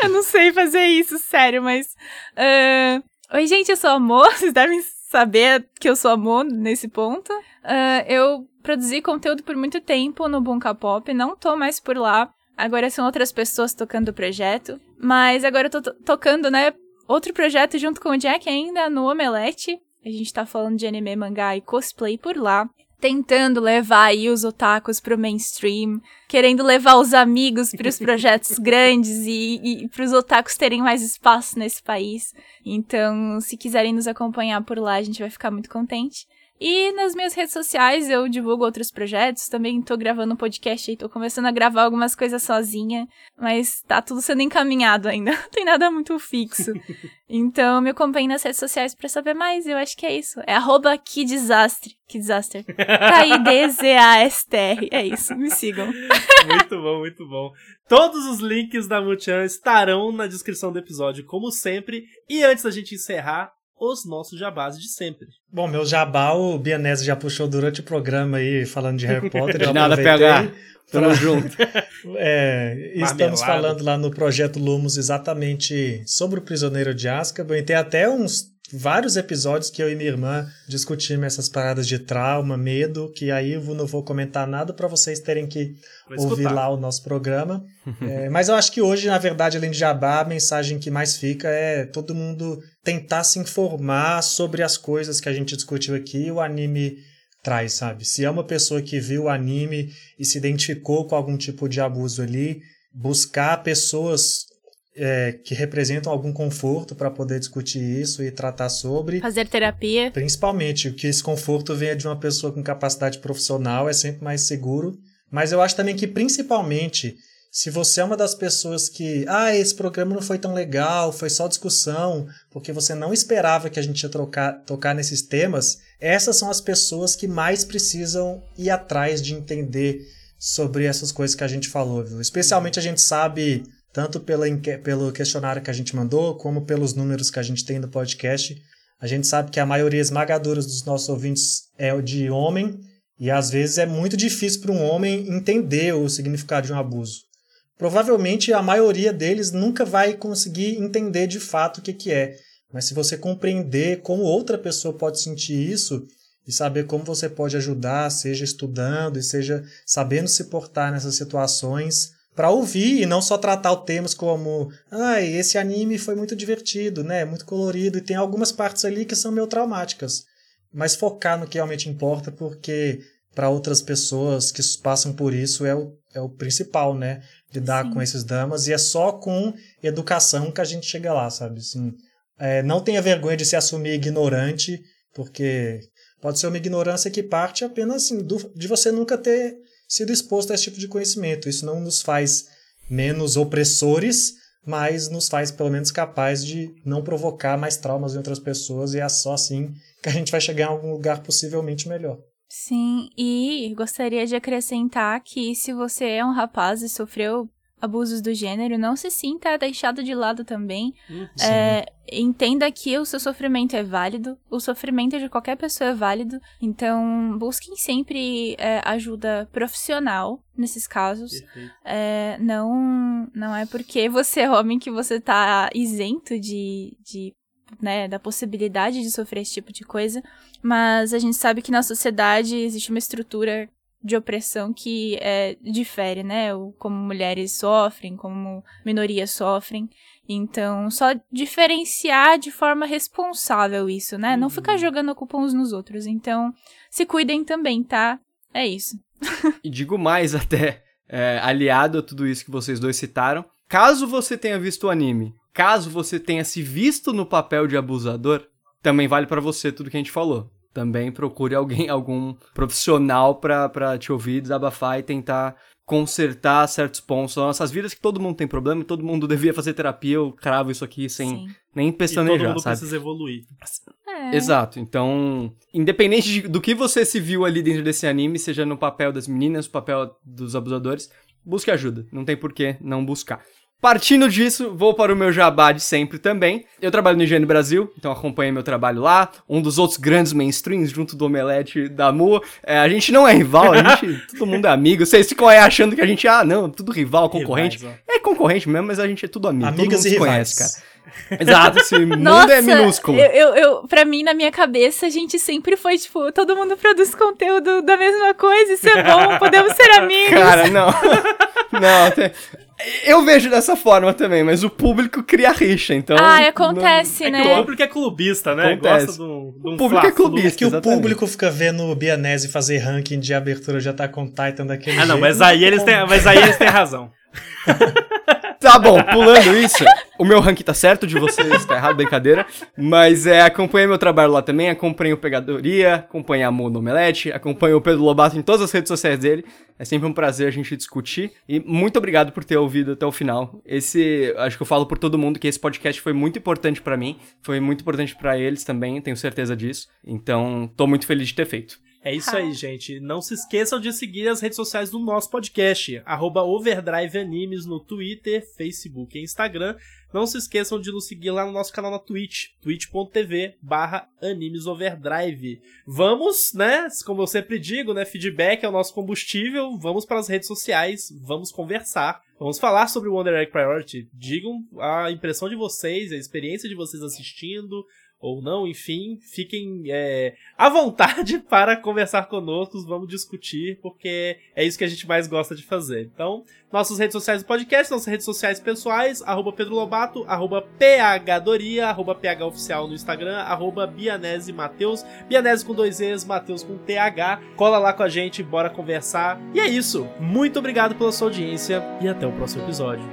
eu não sei fazer isso, sério, mas. Uh... Oi, gente, eu sou Amor, vocês devem saber que eu sou Amor nesse ponto. Uh, eu produzi conteúdo por muito tempo no Bunka Pop, não tô mais por lá. Agora são outras pessoas tocando o projeto. Mas agora eu tô tocando, né, outro projeto junto com o Jack ainda no Omelete. A gente tá falando de anime, mangá e cosplay por lá tentando levar aí os otakus pro mainstream, querendo levar os amigos para os projetos grandes e, e para os otakus terem mais espaço nesse país. Então, se quiserem nos acompanhar por lá, a gente vai ficar muito contente. E nas minhas redes sociais eu divulgo outros projetos, também tô gravando um podcast aí, tô começando a gravar algumas coisas sozinha, mas tá tudo sendo encaminhado ainda, não tem nada muito fixo. então me acompanhe nas redes sociais para saber mais, eu acho que é isso. É arroba que desastre, que desastre. K-I-D-Z-A-S-T-R, é isso, me sigam. muito bom, muito bom. Todos os links da Muchan estarão na descrição do episódio, como sempre. E antes da gente encerrar, os nossos jabás de sempre. Bom, meu jabá o Bianese já puxou durante o programa aí, falando de Harry Potter. de nada pegar. Tamo pra... junto. é, estamos falando lá no Projeto Lumos exatamente sobre o Prisioneiro de Azkaban. E tem até uns vários episódios que eu e minha irmã discutimos essas paradas de trauma, medo, que aí eu não vou comentar nada para vocês terem que ouvir lá o nosso programa. é, mas eu acho que hoje, na verdade, além de jabá, a mensagem que mais fica é todo mundo tentar se informar sobre as coisas que a gente discutiu aqui. O anime traz, sabe? Se é uma pessoa que viu o anime e se identificou com algum tipo de abuso ali, buscar pessoas é, que representam algum conforto para poder discutir isso e tratar sobre. Fazer terapia. Principalmente, que esse conforto venha de uma pessoa com capacidade profissional é sempre mais seguro. Mas eu acho também que, principalmente, se você é uma das pessoas que, ah, esse programa não foi tão legal, foi só discussão, porque você não esperava que a gente ia trocar, tocar nesses temas, essas são as pessoas que mais precisam ir atrás de entender sobre essas coisas que a gente falou, viu? Especialmente a gente sabe, tanto pela, pelo questionário que a gente mandou, como pelos números que a gente tem no podcast, a gente sabe que a maioria esmagadora dos nossos ouvintes é de homem, e às vezes é muito difícil para um homem entender o significado de um abuso. Provavelmente a maioria deles nunca vai conseguir entender de fato o que, que é. Mas se você compreender como outra pessoa pode sentir isso, e saber como você pode ajudar, seja estudando e seja sabendo se portar nessas situações, para ouvir e não só tratar o temas como, ai, ah, esse anime foi muito divertido, né, muito colorido e tem algumas partes ali que são meio traumáticas, mas focar no que realmente importa, porque para outras pessoas que passam por isso é o, é o principal, né, lidar Sim. com esses dramas e é só com educação que a gente chega lá, sabe, assim, é, não tenha vergonha de se assumir ignorante, porque Pode ser uma ignorância que parte apenas assim, do, de você nunca ter sido exposto a esse tipo de conhecimento. Isso não nos faz menos opressores, mas nos faz pelo menos capazes de não provocar mais traumas em outras pessoas e é só assim que a gente vai chegar em algum lugar possivelmente melhor. Sim, e gostaria de acrescentar que se você é um rapaz e sofreu abusos do gênero, não se sinta deixado de lado também. Uhum. É, entenda que o seu sofrimento é válido, o sofrimento de qualquer pessoa é válido, então busquem sempre é, ajuda profissional nesses casos. É, não, não é porque você é homem que você tá isento de, de né, da possibilidade de sofrer esse tipo de coisa, mas a gente sabe que na sociedade existe uma estrutura de opressão que é, difere, né? O, como mulheres sofrem, como minorias sofrem. Então, só diferenciar de forma responsável isso, né? Uhum. Não ficar uhum. jogando a culpa uns nos outros. Então, se cuidem também, tá? É isso. e digo mais até, é, aliado a tudo isso que vocês dois citaram, caso você tenha visto o anime, caso você tenha se visto no papel de abusador, também vale para você tudo que a gente falou também procure alguém, algum profissional para te ouvir, desabafar e tentar consertar certos pontos das nossas vidas que todo mundo tem problema e todo mundo devia fazer terapia. Eu cravo isso aqui sem Sim. nem pestanejar, e todo mundo sabe? precisa evoluir. É. Exato. Então, independente de, do que você se viu ali dentro desse anime, seja no papel das meninas, no papel dos abusadores, busque ajuda. Não tem por que não buscar. Partindo disso, vou para o meu jabá de sempre também. Eu trabalho no Higiene Brasil, então acompanhei meu trabalho lá. Um dos outros grandes mainstreams, junto do Omelete da Mua. É, a gente não é rival, a gente. todo mundo é amigo. Vocês ficam aí achando que a gente, ah, não, tudo rival, concorrente. Rivais, é concorrente mesmo, mas a gente é tudo amigo. Amigas e rivais. Conhece, cara. Exato, esse mundo Nossa, é minúsculo. Eu, eu, eu, pra mim, na minha cabeça, a gente sempre foi, tipo, todo mundo produz conteúdo da mesma coisa, isso é bom, podemos ser amigos. Cara, não. não, tem... Eu vejo dessa forma também, mas o público cria rixa, então. Ah, acontece, não... né? É que o público é clubista, né? Acontece. Gosta do, do um o público é clubista. É que exatamente. o público fica vendo o Bianese fazer ranking de abertura já tá com Titan daquele Ah, não, jeito, mas aí, eles têm, mas aí eles têm razão. Tá bom, pulando isso, o meu ranking tá certo de vocês, tá errado, brincadeira. Mas é, acompanhei meu trabalho lá também, acompanhei o Pegadoria, acompanhei a Mono Omelete, acompanhei o Pedro Lobato em todas as redes sociais dele. É sempre um prazer a gente discutir. E muito obrigado por ter ouvido até o final. Esse, acho que eu falo por todo mundo que esse podcast foi muito importante para mim, foi muito importante para eles também, tenho certeza disso. Então, tô muito feliz de ter feito. É isso aí, gente. Não se esqueçam de seguir as redes sociais do nosso podcast, arroba Overdrive Animes no Twitter, Facebook e Instagram. Não se esqueçam de nos seguir lá no nosso canal na Twitch, twitch.tv barra animesoverdrive. Vamos, né, como eu sempre digo, né, feedback é o nosso combustível, vamos para as redes sociais, vamos conversar, vamos falar sobre o Wonder Egg Priority. Digam a impressão de vocês, a experiência de vocês assistindo, ou não, enfim, fiquem é, à vontade para conversar conosco, vamos discutir, porque é isso que a gente mais gosta de fazer. Então, nossas redes sociais do podcast, nossas redes sociais pessoais, arroba Pedro Lobato, arroba PHDoria, arroba PHOficial no Instagram, arroba Bianese Mateus, Bianese com dois E's, Mateus com TH. Cola lá com a gente, bora conversar. E é isso. Muito obrigado pela sua audiência e até o próximo episódio.